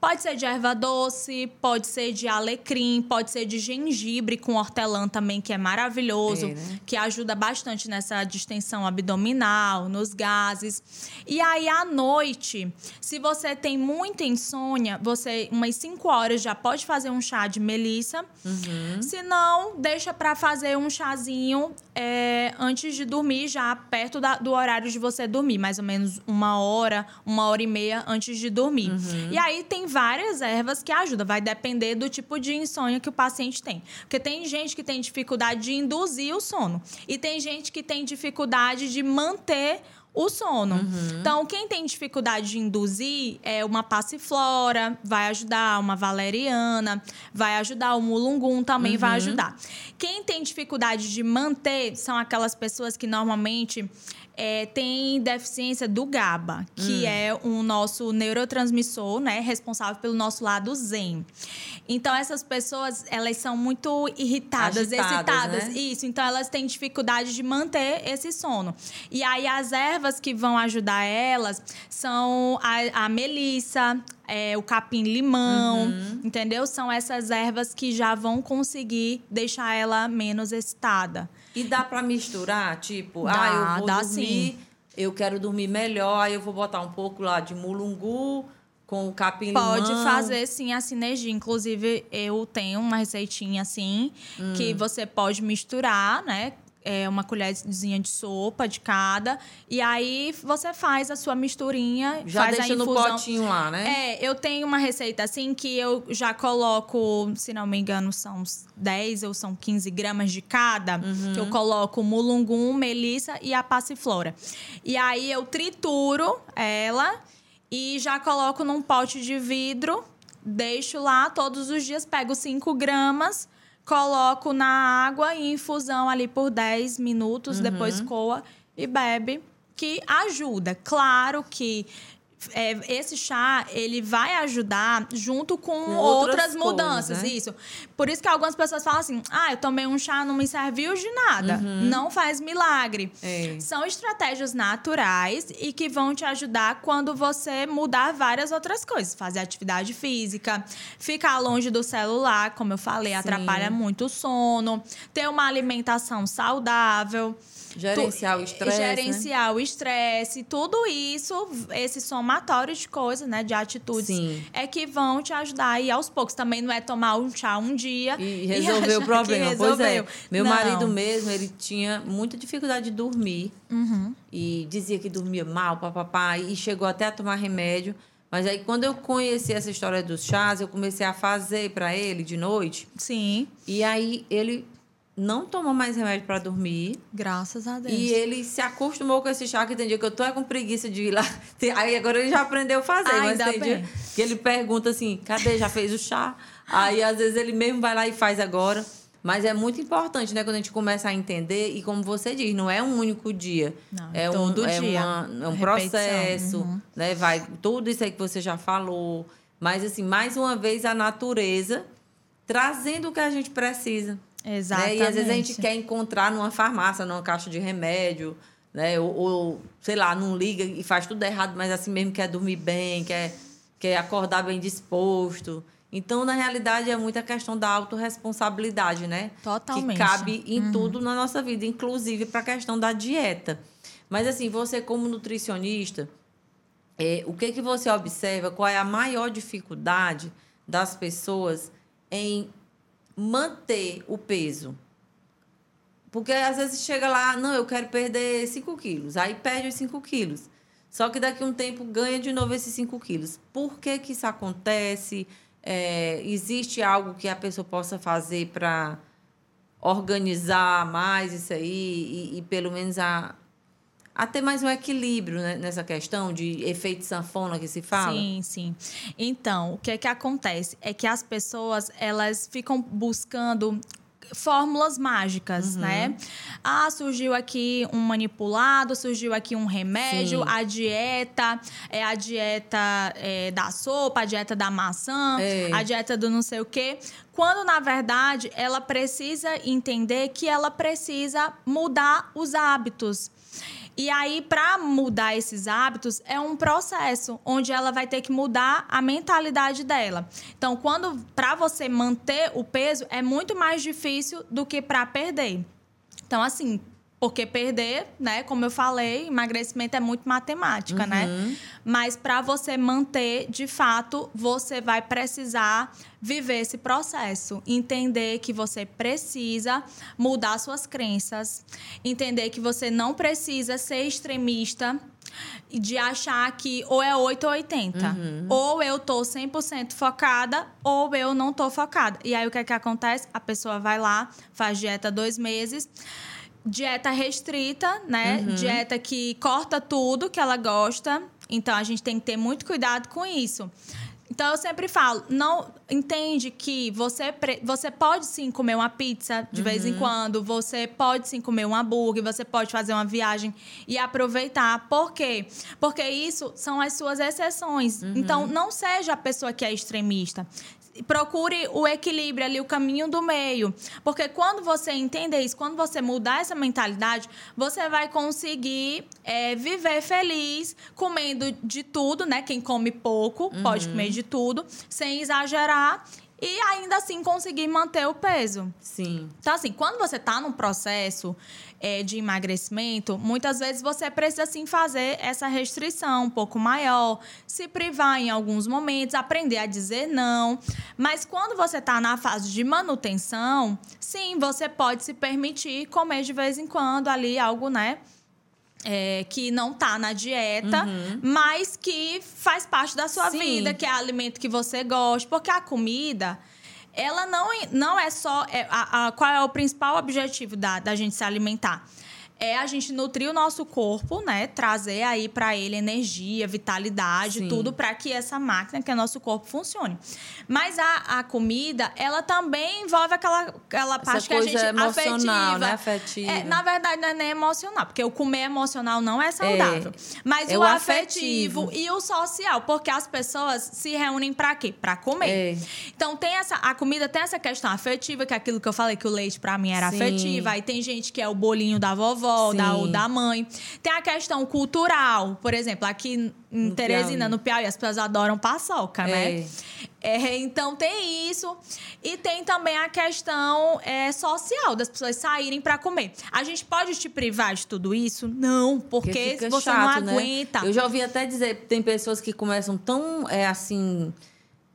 Pode ser de erva doce, pode ser de alecrim, pode ser de gengibre com hortelã também, que é maravilhoso, é, né? que ajuda bastante nessa distensão abdominal, nos gases. E aí à noite, se você tem muita insônia, você umas 5 horas já pode fazer um chá de melissa. Uhum. Se não, deixa para fazer um chazinho é, antes de dormir, já perto da, do horário de você dormir, mais ou menos uma hora, uma hora e meia antes de dormir. Uhum. E aí tem várias ervas que ajudam, vai depender do tipo de insônia que o paciente tem. Porque tem gente que tem dificuldade de induzir o sono e tem gente que tem dificuldade de manter o sono. Uhum. Então, quem tem dificuldade de induzir é uma passiflora, vai ajudar, uma valeriana, vai ajudar, o mulungum também uhum. vai ajudar. Quem tem dificuldade de manter são aquelas pessoas que normalmente é, tem deficiência do GABA, que hum. é o nosso neurotransmissor, né, responsável pelo nosso lado zen. Então essas pessoas, elas são muito irritadas, Agitadas, excitadas, né? isso. Então elas têm dificuldade de manter esse sono. E aí as ervas que vão ajudar elas são a, a melissa, é, o capim-limão, uhum. entendeu? São essas ervas que já vão conseguir deixar ela menos excitada. E dá para misturar? Tipo, dá, ah, eu vou dá dormir, sim. eu quero dormir melhor, aí eu vou botar um pouco lá de mulungu com o capim-limão. Pode fazer, sim, a sinergia. Inclusive, eu tenho uma receitinha assim, hum. que você pode misturar, né? É, uma colherzinha de sopa de cada. E aí você faz a sua misturinha, já faz deixa a infusão. no potinho lá, né? É, eu tenho uma receita assim que eu já coloco, se não me engano, são 10 ou são 15 gramas de cada. Uhum. Que eu coloco mulungum, melissa e a passiflora. E aí eu trituro ela e já coloco num pote de vidro. Deixo lá todos os dias, pego 5 gramas coloco na água em infusão ali por 10 minutos, uhum. depois coa e bebe, que ajuda. Claro que é, esse chá ele vai ajudar junto com, com outras, outras, mudanças, coisas, né? isso. Por isso que algumas pessoas falam assim: ah, eu tomei um chá, não me serviu de nada. Uhum. Não faz milagre. É. São estratégias naturais e que vão te ajudar quando você mudar várias outras coisas. Fazer atividade física, ficar longe do celular, como eu falei, Sim. atrapalha muito o sono, ter uma alimentação saudável. Gerenciar o estresse. Né? Gerenciar né? o estresse, tudo isso, esse somatório de coisas, né? De atitudes, Sim. é que vão te ajudar aí aos poucos. Também não é tomar um chá um dia e resolver e o problema. Pois é. Meu não. marido mesmo, ele tinha muita dificuldade de dormir. Uhum. E dizia que dormia mal, papapá, e chegou até a tomar remédio. Mas aí, quando eu conheci essa história dos chás, eu comecei a fazer para ele de noite. Sim. E aí, ele não toma mais remédio para dormir. Graças a Deus. E ele se acostumou com esse chá que tem dia que eu tô é com preguiça de ir lá. Aí agora ele já aprendeu a fazer, Ai, mas tem dia que ele pergunta assim: cadê? Já fez o chá? Aí às vezes ele mesmo vai lá e faz agora. Mas é muito importante, né, quando a gente começa a entender, e como você diz, não é um único dia. Não, é um, é dia. uma- é um processo, uhum. né? Vai tudo isso aí que você já falou. Mas assim, mais uma vez a natureza trazendo o que a gente precisa. Exatamente. Né? E às vezes a gente quer encontrar numa farmácia, numa caixa de remédio, né? Ou, ou, sei lá, não liga e faz tudo errado, mas assim mesmo quer dormir bem, quer, quer acordar bem disposto. Então, na realidade, é muita questão da autorresponsabilidade, né? Totalmente. Que cabe em tudo na nossa vida, inclusive para a questão da dieta. Mas assim, você como nutricionista, é, o que, que você observa? Qual é a maior dificuldade das pessoas em manter o peso? Porque às vezes chega lá, não, eu quero perder 5 quilos. Aí perde os 5 quilos. Só que daqui a um tempo ganha de novo esses 5 quilos. Por que, que isso acontece? É, existe algo que a pessoa possa fazer para organizar mais isso aí e, e pelo menos a, a ter mais um equilíbrio né, nessa questão de efeito sanfona que se fala? Sim, sim. Então, o que é que acontece? É que as pessoas, elas ficam buscando fórmulas mágicas, Uhum. né? Ah, surgiu aqui um manipulado, surgiu aqui um remédio, Sim. a dieta é a dieta é, da sopa, a dieta da maçã, É. a dieta do não sei o quê. Quando, na verdade, ela precisa entender que ela precisa mudar os hábitos. E aí, para mudar esses hábitos, é um processo onde ela vai ter que mudar a mentalidade dela. Então, quando para você manter o peso é muito mais difícil do que para perder. Então, assim, porque perder, né, como eu falei, emagrecimento é muito matemática, né? Mas para você manter, de fato, você vai precisar viver esse processo, entender que você precisa mudar suas crenças, entender que você não precisa ser extremista e de achar que ou é 8 ou 80. Ou eu tô 100% focada ou eu não tô focada. E aí o que é que acontece? A pessoa vai lá, faz dieta dois meses, dieta restrita, né? Dieta que corta tudo que ela gosta. Então a gente tem que ter muito cuidado com isso. Então eu sempre falo, não entende que você, você pode sim comer uma pizza de vez em quando, você pode sim comer um hambúrguer, você pode fazer uma viagem e aproveitar. Por quê? Porque isso são as suas exceções. Então não seja a pessoa que é extremista. Procure o equilíbrio ali, o caminho do meio. Porque quando você entender isso, quando você mudar essa mentalidade, você vai conseguir é, viver feliz, comendo de tudo, né? Quem come pouco pode comer de tudo, sem exagerar. E ainda assim conseguir manter o peso. Sim. Então, assim, quando você está num processo é, de emagrecimento, muitas vezes você precisa, sim, fazer essa restrição um pouco maior, se privar em alguns momentos, aprender a dizer não. Mas quando você está na fase de manutenção, sim, você pode se permitir comer de vez em quando ali algo, né? É, que não tá na dieta, mas que faz parte da sua Uhum. Sim. vida, que é alimento que você gosta. Porque a comida, ela não, não é só. é, a- a- qual é o principal objetivo da, da gente se alimentar? É a gente nutrir o nosso corpo, né? Trazer aí para ele energia, vitalidade, Sim. tudo para que essa máquina, que é nosso corpo, funcione. Mas a, a comida, ela também envolve aquela, aquela parte que a gente emocional, afetiva. né? Afetiva. É, na verdade, não é nem emocional, porque o comer emocional não é saudável. Mas É o, afetivo, afetivo. e o social, porque as pessoas se reúnem para quê? Para comer. É. Então tem essa a comida tem essa questão afetiva, que é aquilo que eu falei que o leite para mim era Sim. afetivo. Aí tem gente que é o bolinho da vovó, da, Sim. ou da mãe. Tem a questão cultural, por exemplo, aqui em No Teresina, Piauí. no Piauí, as pessoas adoram paçoca, né? É. É, então tem isso. E tem também a questão é, social das pessoas saírem para comer. A gente pode te privar de tudo isso? Não, porque fica você chato, não né? aguenta. Eu já ouvi até dizer, tem pessoas que começam tão, é, assim,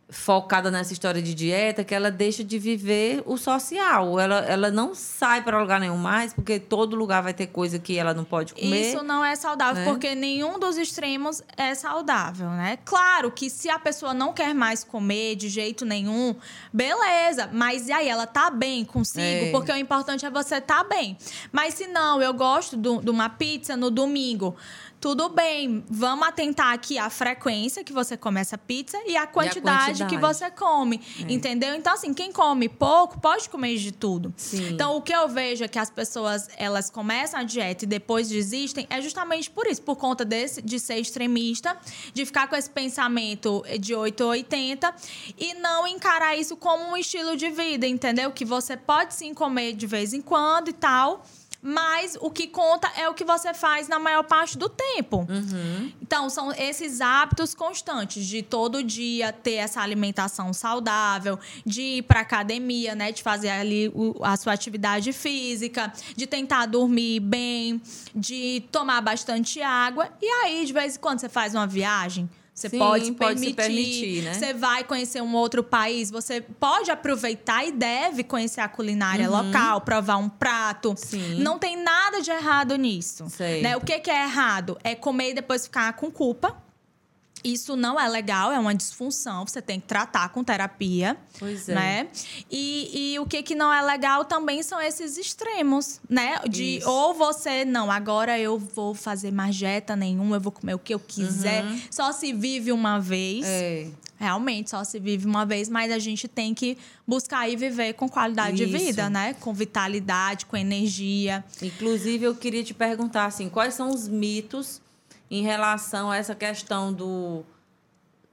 focada nessa história de dieta que ela deixa de viver o social. Ela, ela não sai para lugar nenhum mais, porque todo lugar vai ter coisa que ela não pode comer. Isso não é saudável, né? porque nenhum dos extremos é saudável, né? Claro que se a pessoa não quer mais comer de jeito nenhum, beleza. Mas e aí, ela tá bem consigo? É. Porque o importante é você tá bem. Mas se não, eu gosto de uma pizza no domingo tudo bem, vamos atentar aqui a frequência que você come essa pizza e a quantidade, e quantidade. que você come, é. entendeu? Então, assim, quem come pouco pode comer de tudo. Sim. Então, o que eu vejo é que as pessoas, elas começam a dieta e depois desistem, é justamente por isso, por conta desse, de ser extremista, de ficar com esse pensamento de 8 ou 80 e não encarar isso como um estilo de vida, entendeu? Que você pode sim comer de vez em quando e tal, mas o que conta é o que você faz na maior parte do tempo. Uhum. Então, são esses hábitos constantes de todo dia ter essa alimentação saudável, de ir para academia, né, de fazer ali a sua atividade física, de tentar dormir bem, de tomar bastante água. E aí, de vez em quando, você faz uma viagem você Sim, pode, pode permitir, permitir né? Você vai conhecer um outro país, você pode aproveitar e deve conhecer a culinária uhum. local, provar um prato. Sim. Não tem nada de errado nisso. Né? O que, que é errado? É comer e depois ficar com culpa. Isso não é legal, é uma disfunção, você tem que tratar com terapia. Pois é. Né? E, e o que, que não é legal também são esses extremos, né? De Isso. ou você, não, agora eu vou fazer mais dieta nenhuma, eu vou comer o que eu quiser. Uhum. Só se vive uma vez. É. Realmente, só se vive uma vez, mas a gente tem que buscar e viver com qualidade Isso. de vida, né? Com vitalidade, com energia. Inclusive, eu queria te perguntar assim, quais são os mitos em relação a essa questão do,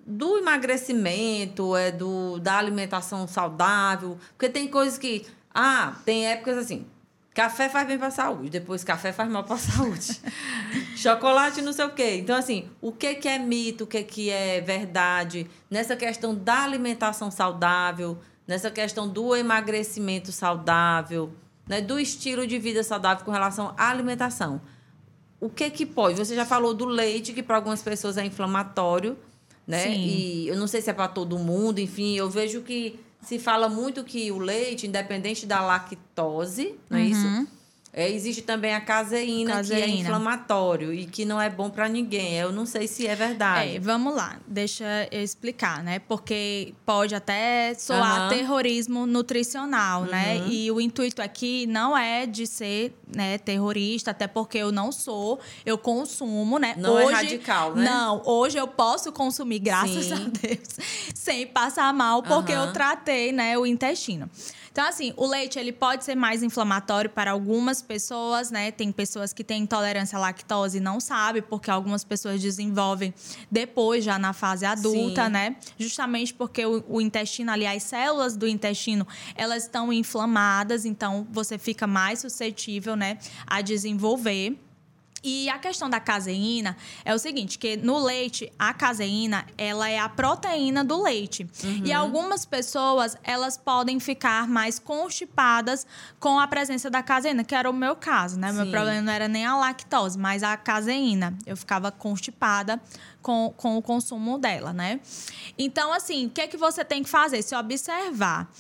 do emagrecimento, é do, da alimentação saudável. Porque tem coisas que. Ah, tem épocas assim. Café faz bem para a saúde, depois café faz mal para a saúde. Chocolate não sei o quê. Então, assim, o que, que é mito, o que, que é verdade nessa questão da alimentação saudável, nessa questão do emagrecimento saudável, né, do estilo de vida saudável com relação à alimentação o que que pode? Você já falou do leite, que para algumas pessoas é inflamatório, né? Sim. E eu não sei se é para todo mundo, enfim, eu vejo que se fala muito que o leite, independente da lactose, não é uhum. isso? É, existe também a caseína, caseína, que é inflamatório e que não é bom para ninguém. Eu não sei se é verdade. É, vamos lá, deixa eu explicar, né? Porque pode até soar uhum. terrorismo nutricional, né? uhum. né? E o intuito aqui não é de ser né, terrorista, até porque eu não sou, eu consumo, né? Não é hoje, é radical, né? Não, hoje eu posso consumir, graças Sim. a Deus, sem passar mal, porque uhum. eu tratei, né, o intestino. Então, assim, o leite ele pode ser mais inflamatório para algumas pessoas, né? Tem pessoas que têm intolerância à lactose e não sabem, porque algumas pessoas desenvolvem depois, já na fase adulta, Sim. né? Justamente porque o, o intestino ali, as células do intestino, elas estão inflamadas, então você fica mais suscetível, né, a desenvolver. E a questão da caseína é o seguinte, que no leite, a caseína, ela é a proteína do leite. Uhum. E algumas pessoas, elas podem ficar mais constipadas com a presença da caseína, que era o meu caso, né? Sim. Meu problema não era nem a lactose, mas a caseína. Eu ficava constipada com, com o consumo dela, né? Então, assim, o que é que você tem que fazer? Se observar.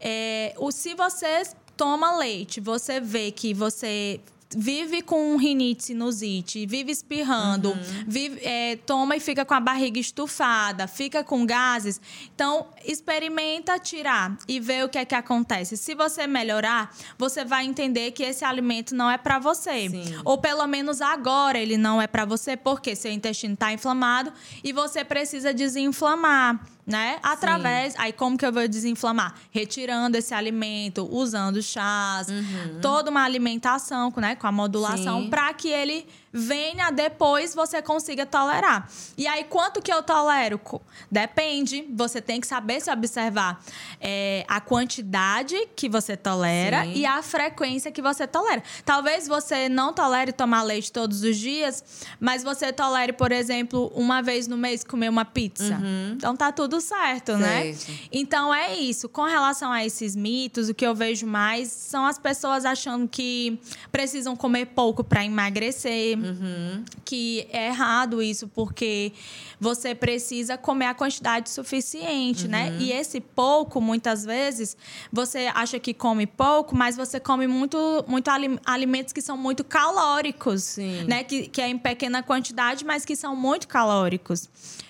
É, o, se você toma leite, você vê que você vive com rinite, sinusite, vive espirrando, uhum. vive, é, toma e fica com a barriga estufada, fica com gases. Então, experimenta tirar e ver o que é que acontece. Se você melhorar, você vai entender que esse alimento não é para você. Sim. Ou pelo menos agora ele não é para você, porque seu intestino está inflamado e você precisa desinflamar né? Através. Sim. Aí, como que eu vou desinflamar? Retirando esse alimento, usando chás, uhum. toda uma alimentação, né? Com a modulação, para que ele venha depois você consiga tolerar. E aí, quanto que eu tolero? Depende. Você tem que saber se observar é, a quantidade que você tolera Sim. e a frequência que você tolera. Talvez você não tolere tomar leite todos os dias, mas você tolere, por exemplo, uma vez no mês comer uma pizza. Uhum. Então tá tudo tudo certo, né? Então é isso. Com relação a esses mitos, o que eu vejo mais são as pessoas achando que precisam comer pouco para emagrecer, uhum. que é errado isso, porque você precisa comer a quantidade suficiente, né? uhum. né? E esse pouco, muitas vezes, você acha que come pouco, mas você come muito, muito alimentos que são muito calóricos, Sim. né? Que, que é em pequena quantidade, mas que são muito calóricos.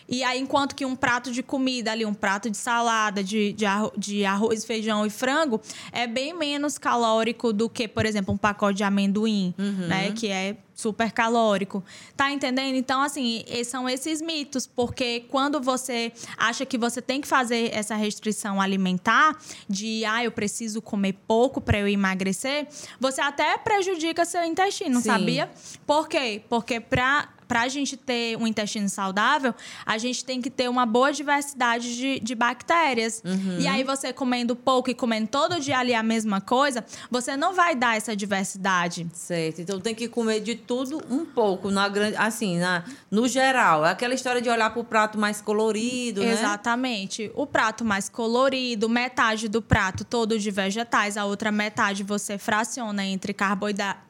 E aí, enquanto que um prato de comida ali, um prato de salada, de, de, arroz, de arroz, feijão e frango, é bem menos calórico do que, por exemplo, um pacote de amendoim, uhum. né? Que é super calórico. Tá entendendo? Então, assim, são esses mitos, porque quando você acha que você tem que fazer essa restrição alimentar, de ah, eu preciso comer pouco para eu emagrecer, você até prejudica seu intestino, Sim. sabia? Por quê? Porque para para a gente ter um intestino saudável, a gente tem que ter uma boa diversidade de, de bactérias. Uhum. E aí, você comendo pouco e comendo todo dia ali a mesma coisa, você não vai dar essa diversidade. Certo. Então tem que comer de tudo um pouco, na grande, assim, na, no geral. É aquela história de olhar para o prato mais colorido, né? Exatamente. O prato mais colorido, metade do prato todo de vegetais, a outra metade você fraciona entre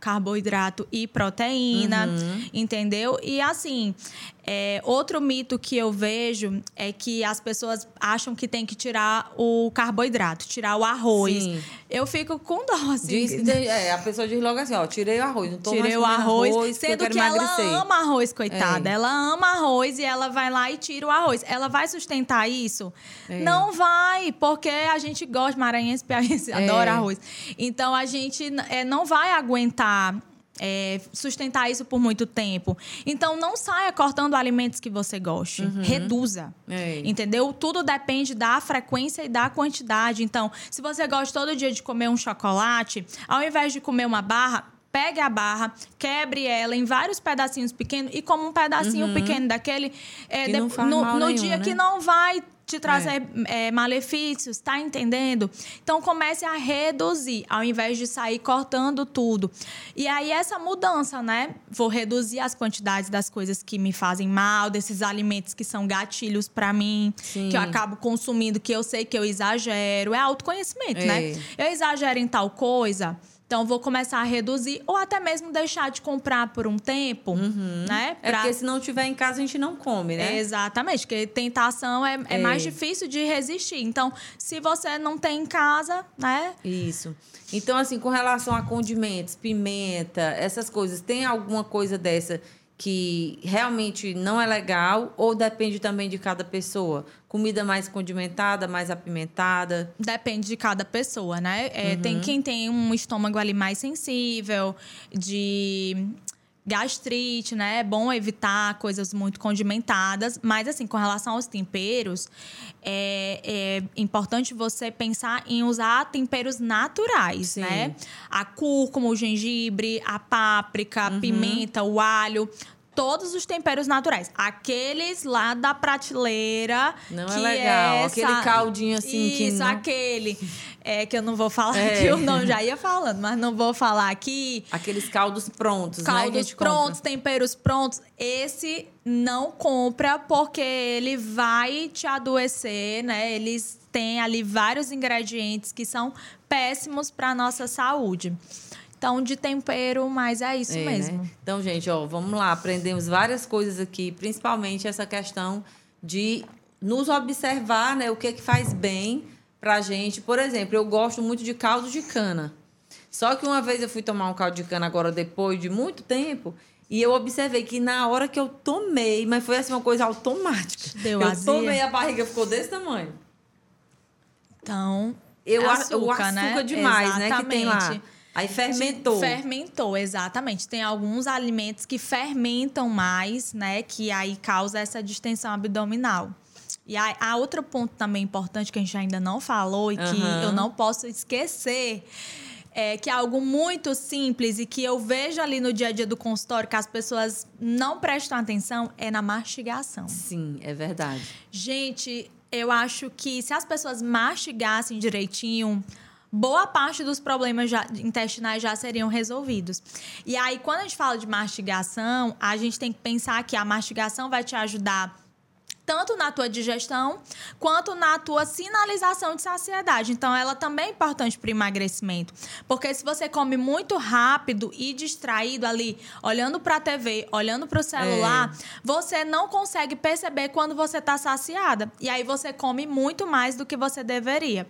carboidrato e proteína, uhum. entendeu? E assim, é, outro mito que eu vejo é que as pessoas acham que tem que tirar o carboidrato, tirar o arroz. Sim. Eu fico com dó, assim. Diz, é, a pessoa diz logo assim, ó, tirei o arroz, não tô tirei o arroz, arroz sendo que, que ela ama arroz, coitada. É. Ela ama arroz e ela vai lá e tira o arroz. Ela vai sustentar isso? É. Não vai, porque a gente gosta, maranhense, piauiense, é. adora arroz. Então, a gente é, não vai aguentar é, sustentar isso por muito tempo. Então, não saia cortando alimentos que você goste. Uhum. Reduza. Entendeu? Tudo depende da frequência e da quantidade. Então, se você gosta todo dia de comer um chocolate, ao invés de comer uma barra, pegue a barra, quebre ela em vários pedacinhos pequenos e como um pedacinho uhum. pequeno daquele é, de, no, no dia né? que não vai te trazer é. É, malefícios, tá entendendo? Então comece a reduzir, ao invés de sair cortando tudo. E aí essa mudança, né? Vou reduzir as quantidades das coisas que me fazem mal, desses alimentos que são gatilhos para mim, Sim. que eu acabo consumindo, que eu sei que eu exagero. É autoconhecimento, né? é. né? Eu exagero em tal coisa então, vou começar a reduzir ou até mesmo deixar de comprar por um tempo, uhum. né? Pra... É porque se não tiver em casa, a gente não come, né? É exatamente, porque tentação é, é, é, mais difícil de resistir. Então, se você não tem em casa, né? Isso. Então, assim, com relação a condimentos, pimenta, essas coisas, tem alguma coisa dessa que realmente não é legal ou depende também de cada pessoa? Comida mais condimentada, mais apimentada? Depende de cada pessoa, né? É, uhum. Tem quem tem um estômago ali mais sensível, de gastrite, né? É bom evitar coisas muito condimentadas. Mas, assim, com relação aos temperos, é, é importante você pensar em usar temperos naturais, Sim. né? A cúrcuma, o gengibre, a páprica, a uhum. pimenta, o alho todos os temperos naturais. Aqueles lá da prateleira. Não é que é legal. É. Aquele caldinho assim Isso, que. Não... aquele. É que eu não vou falar é. aqui o nome, já ia falando, mas não vou falar aqui. Aqueles caldos prontos, caldos né? prontos, compra. temperos prontos. Esse não compra porque ele vai te adoecer, né? Eles têm ali vários ingredientes que são péssimos para nossa saúde. Então, de tempero, mas é isso é, né? mesmo. Né? Então, gente, ó, vamos lá. Aprendemos várias coisas aqui, principalmente essa questão de nos observar, né? O que, é que faz bem pra gente. Por exemplo, eu gosto muito de caldo de cana. Só que uma vez eu fui tomar um caldo de cana agora depois de muito tempo e eu observei que na hora que eu tomei, mas foi assim uma coisa automática. Deu eu azia. tomei, a barriga ficou desse tamanho. Então, eu açúcar, o açúcar né? demais, Exatamente. né, que tem lá. Aí fermentou. Fermentou, exatamente. Tem alguns alimentos que fermentam mais, né? Que aí causa essa distensão abdominal. E a, a outro ponto também importante que a gente ainda não falou e que uhum. eu não posso esquecer é que é algo muito simples e que eu vejo ali no dia a dia do consultório que as pessoas não prestam atenção é na mastigação. Sim, é verdade. Gente, eu acho que se as pessoas mastigassem direitinho, boa parte dos problemas já, intestinais já seriam resolvidos. E aí, quando a gente fala de mastigação, a gente tem que pensar que a mastigação vai te ajudar tanto na tua digestão quanto na tua sinalização de saciedade. Então, ela também é importante para o emagrecimento. Porque se você come muito rápido e distraído ali, olhando para a TV, olhando para o celular, é. você não consegue perceber quando você está saciada. E aí você come muito mais do que você deveria.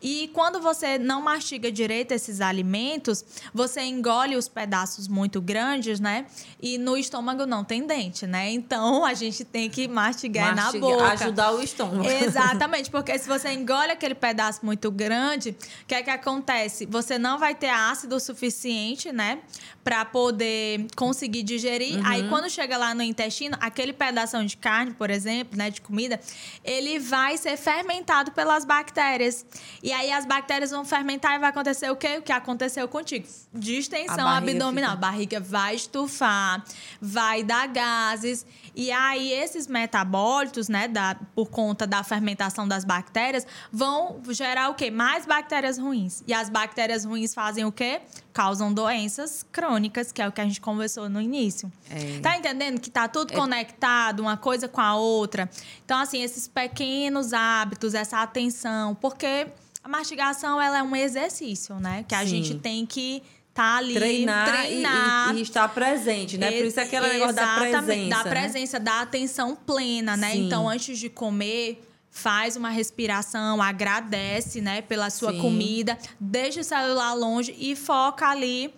E quando você não mastiga direito esses alimentos, você engole os pedaços muito grandes, né? E no estômago não tem dente, né? Então a gente tem que mastigar, mastigar na boca. Ajudar o estômago. Exatamente, porque se você engole aquele pedaço muito grande, o que é que acontece? Você não vai ter ácido suficiente, né? Para poder conseguir digerir. Uhum. Aí quando chega lá no intestino, aquele pedaço de carne, por exemplo, né? De comida, ele vai ser fermentado pelas bactérias. E aí as bactérias vão fermentar e vai acontecer o quê? O que aconteceu contigo? Distensão abdominal. Fica... A barriga vai estufar, vai dar gases. E aí esses metabólitos, né, da, por conta da fermentação das bactérias, vão gerar o quê? Mais bactérias ruins. E as bactérias ruins fazem o quê? Causam doenças crônicas, que é o que a gente conversou no início. É. Tá entendendo que tá tudo é. conectado, uma coisa com a outra? Então, assim, esses pequenos hábitos, essa atenção, porque a mastigação ela é um exercício, né? Que a Sim. gente tem que tá ali, treinar, treinar. E, e, estar presente, né? Por isso é aquele negócio da presença. Da presença, né? da atenção plena, né? Sim. Então, antes de comer, faz uma respiração, agradece, né, pela sua Sim. comida, deixa o celular longe e foca ali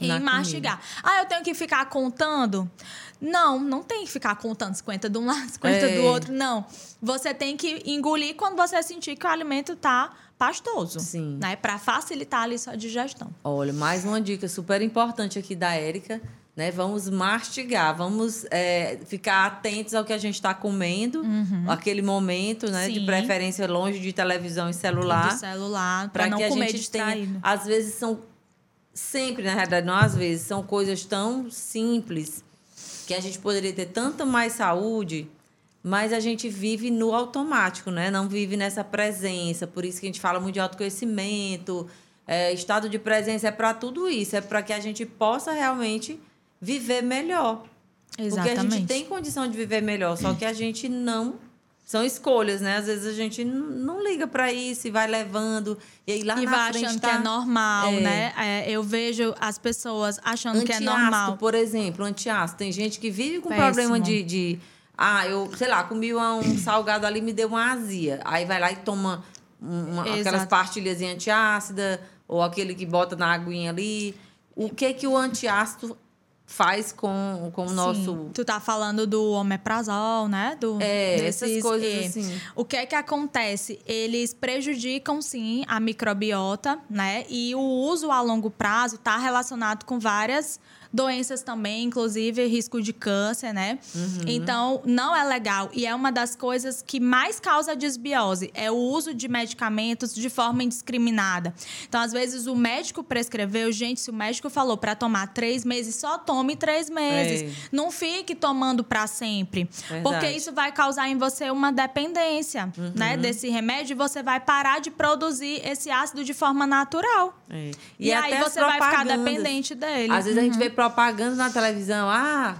em mastigar. Comida. Ah, eu tenho que ficar contando? Não, não tem que ficar contando 50 de um lado, 50 é. do outro, não. Você tem que engolir quando você sentir que o alimento está pastoso. Sim. Né? Para facilitar ali sua digestão. Olha, mais uma dica super importante aqui da Érica. Né? Vamos mastigar, vamos é, ficar atentos ao que a gente está comendo, uhum. aquele momento, né? De preferência longe de televisão e celular. De celular, para não que comer a gente distraído. tenha. Às vezes são sempre, na realidade, não às vezes, são coisas tão simples que a gente poderia ter tanta mais saúde mas a gente vive no automático, né? Não vive nessa presença. Por isso que a gente fala muito de autoconhecimento. É, estado de presença é para tudo isso. É para que a gente possa realmente viver melhor. Exatamente. Porque a gente tem condição de viver melhor, só que a gente não são escolhas, né? Às vezes a gente não liga para isso e vai levando. E aí lá e na vai frente achando tá... que é normal, é. né? É, eu vejo as pessoas achando que é normal. por exemplo, antiácido. Tem gente que vive com Péssimo. problema de, de ah, eu, sei lá, comi um salgado ali me deu uma azia. Aí vai lá e toma uma, aquelas pastilhas antiácida ou aquele que bota na aguinha ali. O que que o antiácido faz com, com o nosso. Tu tá falando do omeprazol, né? Do, é, desses, essas coisas é. assim. O que é que acontece? Eles prejudicam, sim, a microbiota, né? E o uso a longo prazo tá relacionado com várias doenças também, inclusive risco de câncer, né? Uhum. Então, não é legal. E é uma das coisas que mais causa desbiose, é o uso de medicamentos de forma indiscriminada. Então, às vezes, o médico prescreveu, gente, se o médico falou para tomar três meses, só tome três meses. Ei. Não fique tomando para sempre. Verdade. Porque isso vai causar em você uma dependência, uhum. né? Desse remédio e você vai parar de produzir esse ácido de forma natural. É. E, e aí você vai ficar dependente dele. Às vezes uhum. a gente uhum. vê propaganda na televisão, ah,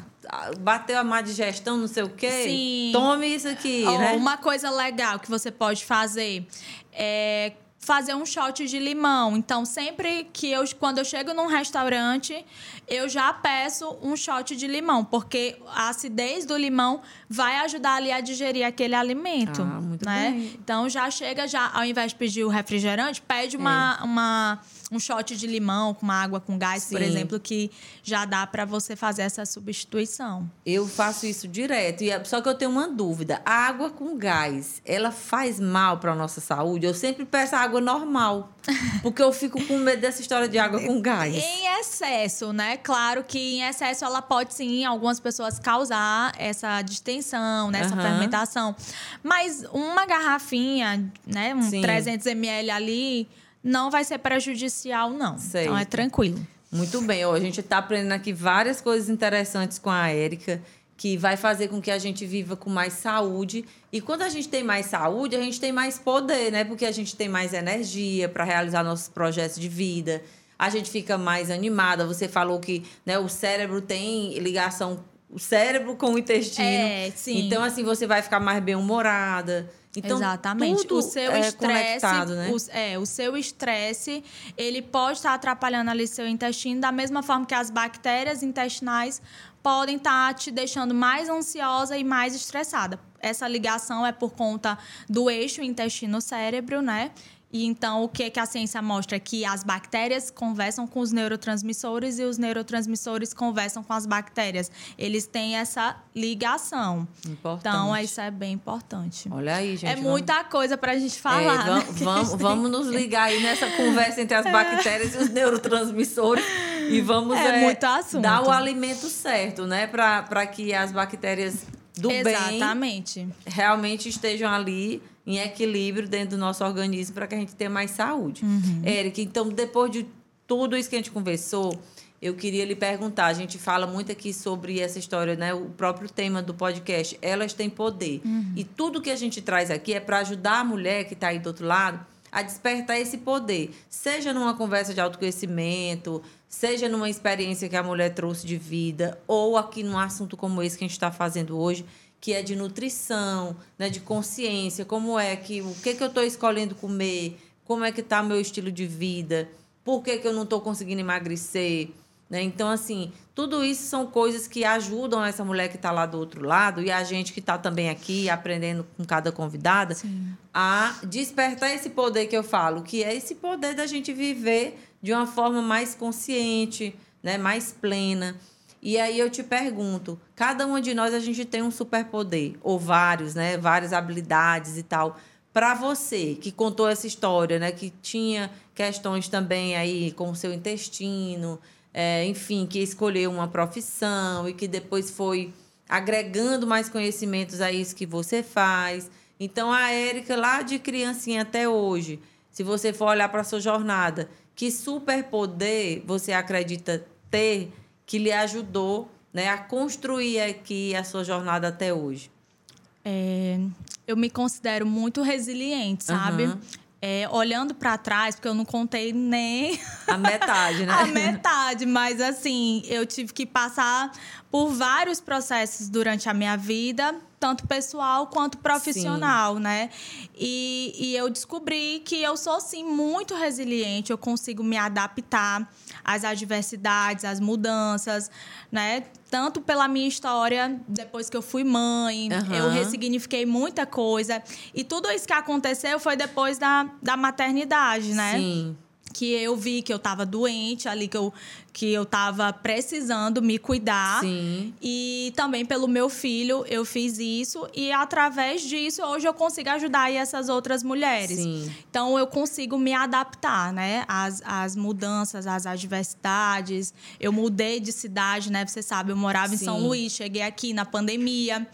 bateu a má digestão, não sei o quê. Sim. Tome isso aqui, oh, né? Uma coisa legal que você pode fazer é fazer um shot de limão. Então, sempre que eu, quando eu chego num restaurante, eu já peço um shot de limão, porque a acidez do limão vai ajudar ali a digerir aquele alimento, ah, muito né? Bem. Então, já chega já, ao invés de pedir o refrigerante, pede uma, é. uma um shot de limão com uma água com gás, Sim. por exemplo, que já dá para você fazer essa substituição. Eu faço isso direto, e é, só que eu tenho uma dúvida. A água com gás, ela faz mal para nossa saúde? Eu sempre peço água normal, porque eu fico com medo dessa história de água com gás. Em excesso, né? Claro que em excesso ela pode sim, algumas pessoas causar essa distensão, né? essa uhum. fermentação. Mas uma garrafinha, né, um sim. 300 ml ali, não vai ser prejudicial, não. Sei. Então é tranquilo. Muito bem. a gente está aprendendo aqui várias coisas interessantes com a Érica, que vai fazer com que a gente viva com mais saúde. E quando a gente tem mais saúde, a gente tem mais poder, né? Porque a gente tem mais energia para realizar nossos projetos de vida. A gente fica mais animada. Você falou que né, o cérebro tem ligação o cérebro com o intestino. É, sim. Então, assim, você vai ficar mais bem-humorada. Então, Exatamente. Tudo o seu é estresse, né? o, é, o seu estresse, ele pode estar atrapalhando ali seu intestino da mesma forma que as bactérias intestinais podem estar te deixando mais ansiosa e mais estressada. Essa ligação é por conta do eixo intestino-cérebro, né? E então, o que, é que a ciência mostra? Que as bactérias conversam com os neurotransmissores e os neurotransmissores conversam com as bactérias. Eles têm essa ligação. Importante. Então, isso é bem importante. Olha aí, gente. é vamos- muita coisa pra gente É, falar. vam- né? vamos, vamos nos ligar aí nessa conversa entre as bactérias e os neurotransmissores e vamos É é, dar o alimento certo, né? Para que as bactérias do bem Exatamente. realmente estejam ali em equilíbrio dentro do nosso organismo para que a gente tenha mais saúde. Uhum. Érica, então, depois de tudo isso que a gente conversou, eu queria lhe perguntar. A gente fala muito aqui sobre essa história, né? O próprio tema do podcast, elas têm poder. Uhum. E tudo que a gente traz aqui é para ajudar a mulher que está aí do outro lado a despertar esse poder. Seja numa conversa de autoconhecimento, seja numa experiência que a mulher trouxe de vida, ou aqui num assunto como esse que a gente está fazendo hoje, que é de nutrição, né, de consciência, como é que o que, que eu estou escolhendo comer, como é que está meu estilo de vida, por que, que eu não estou conseguindo emagrecer. Né? Então, assim, tudo isso são coisas que ajudam essa mulher que está lá do outro lado e a gente que está também aqui aprendendo com cada convidada a despertar esse poder que eu falo, que é esse poder da gente viver de uma forma mais consciente, né? mais plena. E aí eu te pergunto, cada uma de nós a gente tem um superpoder, ou vários, né? Várias habilidades e tal. Para você que contou essa história, né? Que tinha questões também aí com o seu intestino, é, enfim, que escolheu uma profissão e que depois foi agregando mais conhecimentos a isso que você faz. Então, a Érica, lá de criancinha até hoje, se você for olhar para sua jornada, que superpoder você acredita ter que lhe ajudou né, a construir aqui a sua jornada até hoje? É, eu me considero muito resiliente, sabe? Aham. É, olhando para trás, porque eu não contei nem A metade, né? a metade, mas assim, eu tive que passar por vários processos durante a minha vida, tanto pessoal quanto profissional, né? E, e eu descobri que eu sou, sim, muito resiliente, eu consigo me adaptar às adversidades, às mudanças, né? Tanto pela minha história, depois que eu fui mãe, Aham. eu ressignifiquei muita coisa. E tudo isso que aconteceu foi depois da, da maternidade, né? Sim. Que eu vi que eu estava doente ali, que eu, que eu estava precisando me cuidar. Sim. E também pelo meu filho eu fiz isso. E através disso, hoje eu consigo ajudar essas outras mulheres. Sim. Então eu consigo me adaptar, né? Às, às mudanças, às adversidades. Eu mudei de cidade, né? Você sabe, eu morava em São Sim. Luís, cheguei aqui na pandemia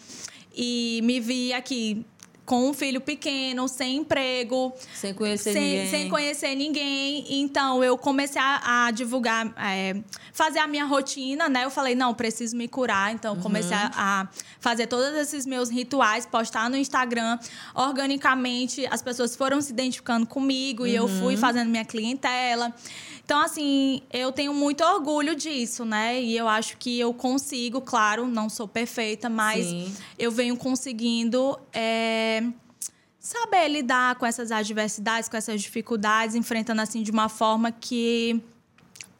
e me vi aqui com um filho pequeno, sem emprego, Sem conhecer sem, ninguém. sem conhecer ninguém. Então, eu comecei a, a divulgar, é, fazer a minha rotina, né? Eu falei, não, preciso me curar. Então, eu comecei a, a fazer todos esses meus rituais, postar no Instagram. Organicamente, as pessoas foram se identificando comigo e eu fui fazendo minha clientela. Então, assim, eu tenho muito orgulho disso, né? E eu acho que eu consigo, claro, não sou perfeita, mas Sim. eu venho conseguindo é, saber lidar com essas adversidades, com essas dificuldades, enfrentando assim de uma forma que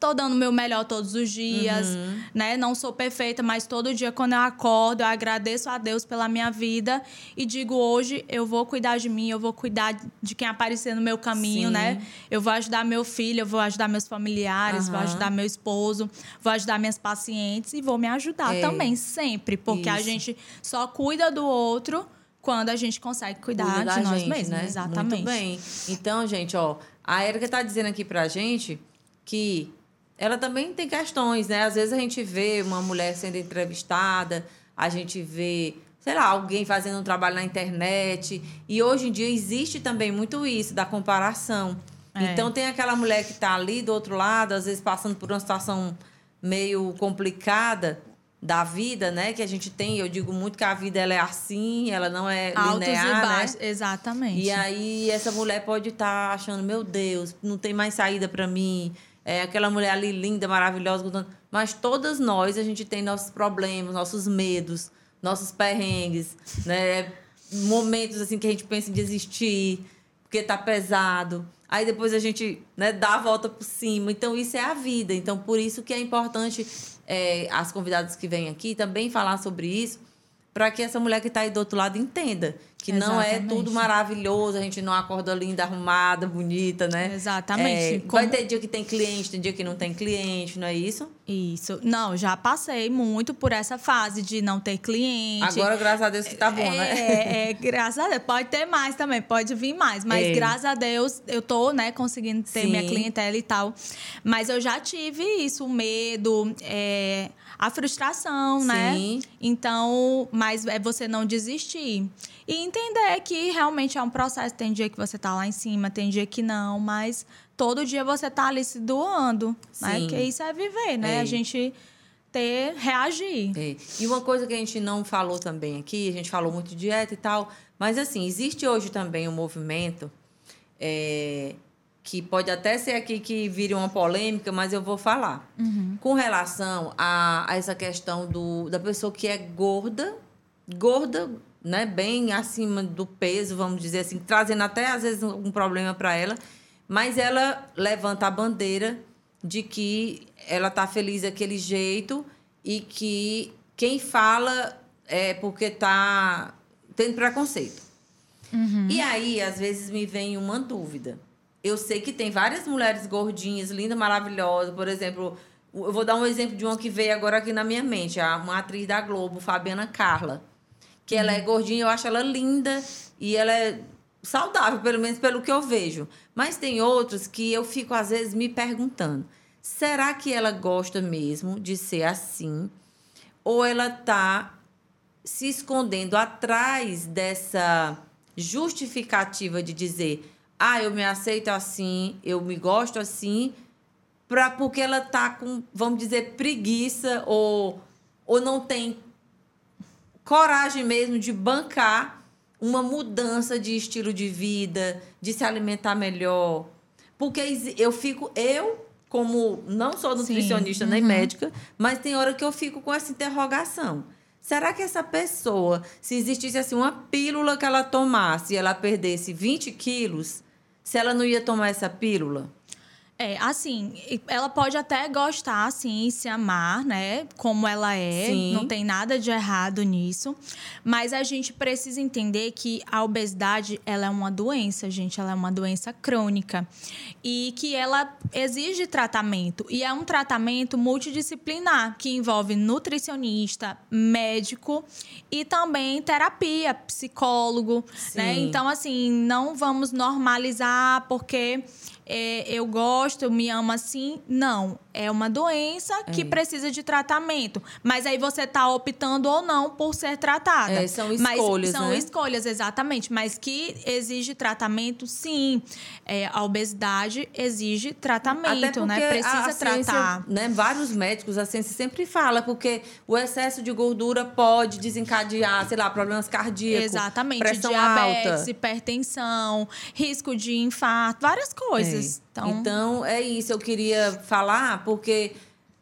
tô dando o meu melhor todos os dias, né? Não sou perfeita, mas todo dia quando eu acordo, eu agradeço a Deus pela minha vida e digo hoje eu vou cuidar de mim, eu vou cuidar de quem aparecer no meu caminho, Sim. né? Eu vou ajudar meu filho, eu vou ajudar meus familiares, vou Aham. ajudar meu esposo, vou ajudar minhas pacientes e vou me ajudar É. também, sempre, porque a Isso. gente só cuida do outro quando a gente consegue cuidar Cuida da de nós gente, mesmos. né? Exatamente. Muito bem. Então, gente, ó, a Erika tá dizendo aqui pra gente que ela também tem questões, né? Às vezes a gente vê uma mulher sendo entrevistada, a gente vê, sei lá, alguém fazendo um trabalho na internet. E hoje em dia existe também muito isso, da comparação. É. Então tem aquela mulher que tá ali do outro lado, às vezes passando por uma situação meio complicada da vida, né? Que a gente tem, eu digo muito que a vida ela é assim, ela não é Altos linear, e né? baixos. Exatamente. E aí essa mulher pode estar achando, meu Deus, não tem mais saída pra mim. É aquela mulher ali linda, maravilhosa. mas todas nós, a gente tem nossos problemas, nossos medos, nossos perrengues, né? Momentos assim que a gente pensa em desistir, porque tá pesado. Aí depois a gente né, dá a volta por cima. Então, isso é a vida. Então, por isso que é importante é, as convidadas que vêm aqui também falar sobre isso, para que essa mulher que está aí do outro lado entenda que Exatamente. não é tudo maravilhoso, a gente não acorda linda, arrumada, bonita, né? Exatamente. É, Como... Vai ter dia que tem cliente, tem dia que não tem cliente, não é isso? Isso. Não, já passei muito por essa fase de não ter cliente. Agora, graças a Deus, que tá bom, é, né? É, é, graças a Deus. Pode ter mais também, pode vir mais. Mas é. graças a Deus, eu tô, né, conseguindo ter Sim. minha clientela e tal. Mas eu já tive isso, o medo, é, a frustração, né? Sim. né? Então, mas é você não desistir. E entender que realmente é um processo. Tem dia que você tá lá em cima, tem dia que não, mas todo dia você tá ali se doando. Né? Sim. Né? Que isso é viver, né? É. A gente ter, reagir. É. E uma coisa que a gente não falou também aqui, a gente falou muito de dieta e tal, mas assim, existe hoje também um movimento é, que pode até ser aqui que vire uma polêmica, mas eu vou falar. Uhum. Com relação a, a, essa questão do, da pessoa que é gorda, gorda, né, bem acima do peso, vamos dizer assim, trazendo até às vezes um problema para ela, mas ela levanta a bandeira de que ela tá feliz daquele jeito e que quem fala é porque tá tendo preconceito. Uhum. E aí, às vezes, me vem uma dúvida eu sei que tem várias mulheres gordinhas, lindas, maravilhosas. Por exemplo, eu vou dar um exemplo de uma que veio agora aqui na minha mente, uma atriz da Globo, Fabiana Carla. Que ela é uhum. gordinha, eu acho ela linda e ela é saudável, pelo menos pelo que eu vejo. Mas tem outros que eu fico, às vezes, me perguntando: será que ela gosta mesmo de ser assim? Ou ela tá se escondendo atrás dessa justificativa de dizer ah, eu me aceito assim, eu me gosto assim, pra, porque ela tá com, vamos dizer, preguiça ou, ou não tem coragem mesmo de bancar uma mudança de estilo de vida, de se alimentar melhor. Porque eu fico, eu, como não sou nutricionista Sim. nem uhum. médica, mas tem hora que eu fico com essa interrogação. Será que essa pessoa, se existisse assim uma pílula que ela tomasse e ela perdesse 20 quilos, se ela não ia tomar essa pílula? É, assim, ela pode até gostar, assim, se amar, né? Como ela é. Sim. Não tem nada de errado nisso. Mas a gente precisa entender que a obesidade, ela é uma doença, gente. Ela é uma doença crônica. E que ela exige tratamento. E é um tratamento multidisciplinar, que envolve nutricionista, médico e também terapia, psicólogo, né? Sim. né? Então, assim, não vamos normalizar porque é, eu gosto, eu me amo assim. Não. É uma doença é. que precisa de tratamento. Mas aí você está optando ou não por ser tratada. É, são escolhas. Mas, são né? escolhas, exatamente. Mas que exige tratamento, sim. É, a obesidade exige tratamento, né? Precisa a tratar. Ciência, né? Vários médicos, a ciência sempre fala, porque o excesso de gordura pode desencadear, sei lá, problemas cardíacos. Exatamente. Pressão diabetes, alta. hipertensão, risco de infarto, várias coisas. É. Então... então, é isso. Eu queria falar, porque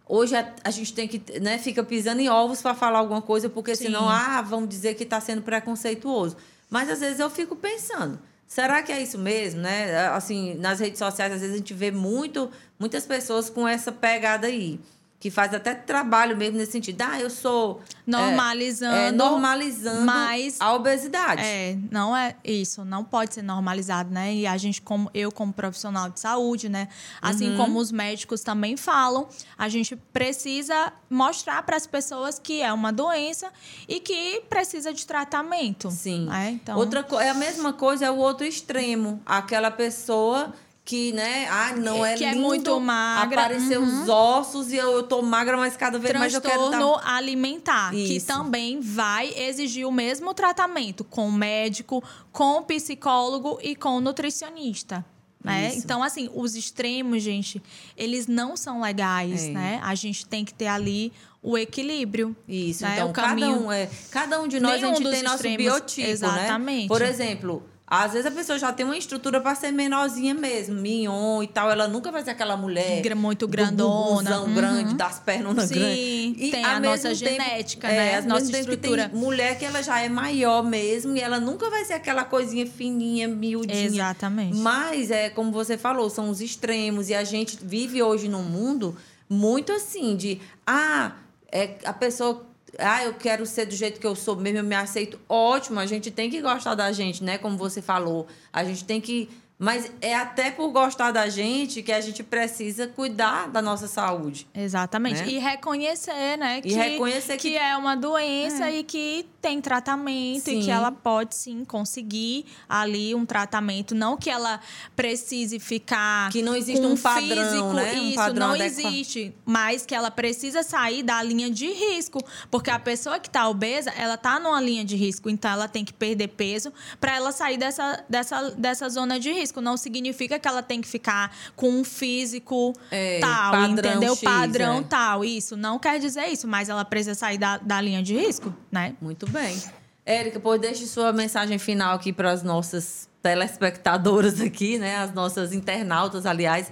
hoje a, a gente tem que, né, fica pisando em ovos para falar alguma coisa, porque Sim. senão, ah, vamos dizer que está sendo preconceituoso. Mas às vezes eu fico pensando, será que é isso mesmo, né? Assim, nas redes sociais, às vezes a gente vê muito, muitas pessoas com essa pegada aí que faz até trabalho mesmo nesse sentido. Ah, eu sou normalizando, é, é, normalizando mas, a obesidade. É, não é isso, não pode ser normalizado, né? E a gente como eu como profissional de saúde, né, assim uhum. como os médicos também falam, a gente precisa mostrar para as pessoas que é uma doença e que precisa de tratamento. Sim. Né? Então, outra é a mesma coisa é o outro extremo, aquela pessoa que, né, ah, não é, que lindo, é muito magra. Apareceu uhum. os ossos e eu, eu tô magra, mas cada vez mais eu quero Transtorno alimentar, Isso. que também vai exigir o mesmo tratamento com médico, com psicólogo e com nutricionista. Né? Então, assim, os extremos, gente, eles não são legais, é. né? A gente tem que ter ali o equilíbrio. Isso, né? então, o caminho... cada, um é, cada um de nós, Nenhum a gente tem nosso biotipo? Exatamente. Né? Por exemplo, Às vezes a pessoa já tem uma estrutura para ser menorzinha mesmo, mignon e tal. Ela nunca vai ser aquela mulher. Muito grandona. Do uhum. grande, das pernas Sim, grandes. E tem a nossa tempo, genética, é, né? A nossa estrutura. tem mulher que ela já é maior mesmo e ela nunca vai ser aquela coisinha fininha, miudinha. Exatamente. Mas, é como você falou, são os extremos. E a gente vive hoje num mundo muito assim, de. Ah, é, a pessoa ah, eu quero ser do jeito que eu sou mesmo, eu me aceito. Ótimo, a gente tem que gostar da gente, né? Como você falou. A gente tem que mas é até por gostar da gente que a gente precisa cuidar da nossa saúde. Exatamente. Né? E reconhecer, né? E que, reconhecer que... que é uma doença é. e que tem tratamento sim. e que ela pode sim conseguir ali um tratamento. Não que ela precise ficar. Que não existe um, padrão. Físico, né? Isso, um padrão não adequado. existe. Mas que ela precisa sair da linha de risco. Porque a pessoa que está obesa, ela está numa linha de risco. Então ela tem que perder peso para ela sair dessa, dessa, dessa zona de risco não significa que ela tem que ficar com um físico é, tal, padrão entendeu? X, padrão é. tal. Isso não quer dizer isso, mas ela precisa sair da, da linha de risco, né? Muito bem. Érica, pois deixe sua mensagem final aqui para as nossas telespectadoras aqui, né? As nossas internautas, aliás.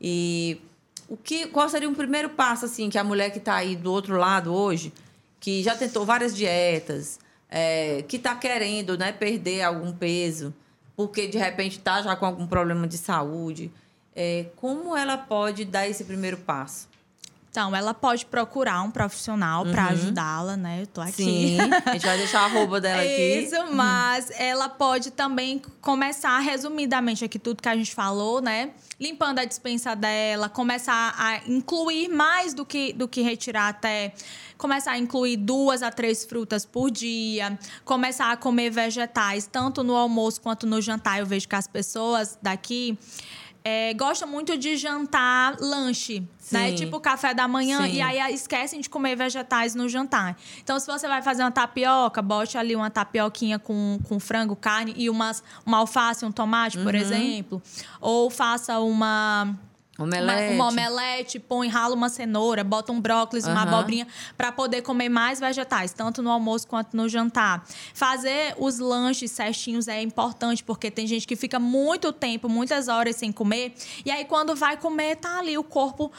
E o que, qual seria um primeiro passo, assim, que a mulher que está aí do outro lado hoje, que já tentou várias dietas, é, que está querendo né, perder algum peso, porque de repente está já com algum problema de saúde. É, como ela pode dar esse primeiro passo? Então, ela pode procurar um profissional uhum. para ajudá-la, né? Eu tô aqui. Sim, a gente vai deixar a arroba dela aqui. Isso, mas uhum. ela pode também começar, resumidamente, aqui tudo que a gente falou, né? Limpando a dispensa dela, começar a incluir mais do que, do que retirar até começar a incluir duas a três frutas por dia, começar a comer vegetais, tanto no almoço quanto no jantar. Eu vejo que as pessoas daqui é, gostam muito de jantar lanche, né? Sim. né? Tipo café da manhã, Sim. e aí esquecem de comer vegetais no jantar. Então, se você vai fazer uma tapioca, bote ali uma tapioquinha com, com frango, carne e umas, uma alface, um tomate, por uhum. exemplo. Ou faça uma Omelete. Uma, uma, omelete, põe, rala uma cenoura, bota um brócolis, uhum. uma abobrinha, para poder comer mais vegetais, tanto no almoço quanto no jantar. Fazer os lanches certinhos é importante, porque tem gente que fica muito tempo, muitas horas sem comer, e aí quando vai comer, tá ali o corpo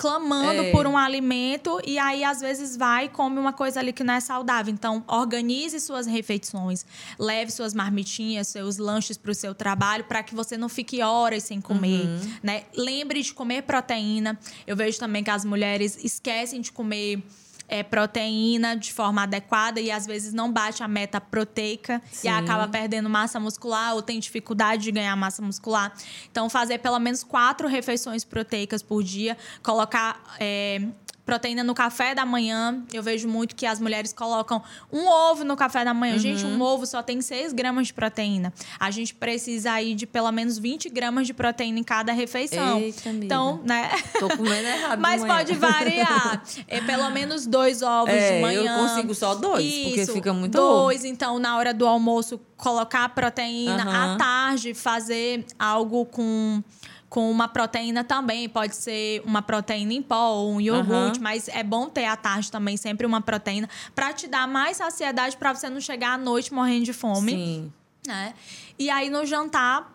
clamando é. por um alimento e aí às vezes vai e come uma coisa ali que não é saudável. Então, organize suas refeições, leve suas marmitinhas, seus lanches para o seu trabalho para que você não fique horas sem comer, uhum. né? Lembre de comer proteína. Eu vejo também que as mulheres esquecem de comer é, proteína de forma adequada e às vezes não bate a meta proteica Sim. e acaba perdendo massa muscular ou tem dificuldade de ganhar massa muscular. Então, fazer pelo menos quatro refeições proteicas por dia, colocar é, proteína no café da manhã. Eu vejo muito que as mulheres colocam um ovo no café da manhã. Uhum. Gente, um ovo só tem 6 gramas de proteína. A gente precisa aí de pelo menos 20 gramas de proteína em cada refeição. Eita, então, né? Tô comendo errado. Mas pode variar. É pelo menos dois ovos é, de manhã. Eu consigo só dois, Isso, porque fica muito Dois, ovo. então, na hora do almoço, colocar proteína. Uhum. À tarde, fazer algo com com uma proteína também. Pode ser uma proteína em pó ou um iogurte, uhum. mas é bom ter à tarde também sempre uma proteína para te dar mais saciedade para você não chegar à noite morrendo de fome. Sim. Né? E aí no jantar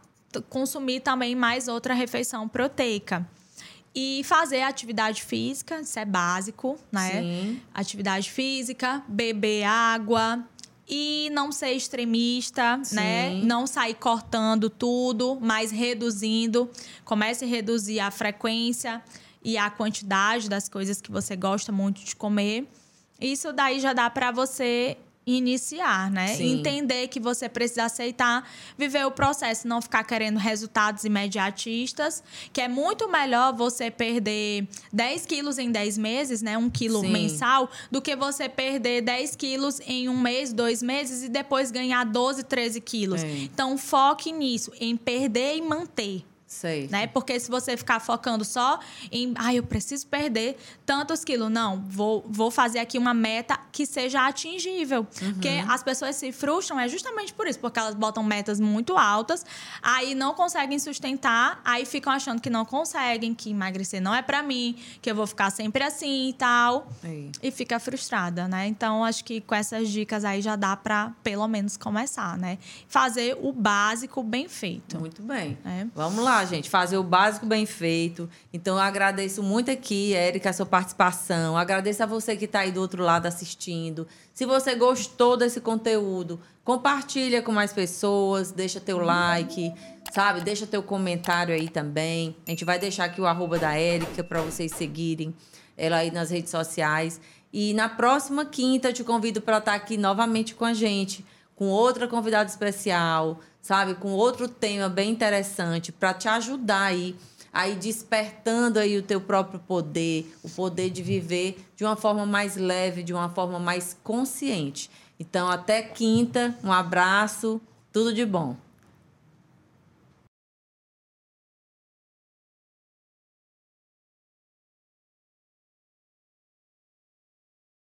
consumir também mais outra refeição proteica. E fazer atividade física, isso é básico, né? Sim. Atividade física, beber água, e não ser extremista, Sim. né? Não sair cortando tudo, mas reduzindo. Comece a reduzir a frequência e a quantidade das coisas que você gosta muito de comer. Isso daí já dá para você iniciar, né? Sim. Entender que você precisa aceitar, viver o processo, não ficar querendo resultados imediatistas, que é muito melhor você perder 10 quilos em 10 meses, né? Um quilo Sim. mensal, do que você perder 10 quilos em um mês, dois meses e depois ganhar 12, 13 quilos. É. Então, foque nisso, em perder e manter. Sei. Né? Porque se você ficar focando só em, ah, eu preciso perder tantos quilos, não, vou, vou fazer aqui uma meta que seja atingível. Uhum. Porque as pessoas se frustram é justamente por isso, porque elas botam metas muito altas, aí não conseguem sustentar, aí ficam achando que não conseguem, que emagrecer não é para mim, que eu vou ficar sempre assim e tal. Sim. E fica frustrada, né? Então, acho que com essas dicas aí já dá para pelo menos começar, né? Fazer o básico bem feito. Muito bem. É. Vamos gente, fazer o básico bem feito. Então, eu agradeço muito aqui, Érica, a sua participação. Agradeço a você que está aí do outro lado assistindo. Se você gostou desse conteúdo, compartilha com mais pessoas, deixa teu like, sabe? Deixa teu comentário aí também. A gente vai deixar aqui o arroba da Érica para vocês seguirem ela aí nas redes sociais. E na próxima quinta eu te convido para estar aqui novamente com a gente, com outra convidada especial, sabe? Com outro tema bem interessante para te ajudar aí aí despertando aí o teu próprio poder, o poder de viver de uma forma mais leve, de uma forma mais consciente. Então, até quinta, um abraço, tudo de bom.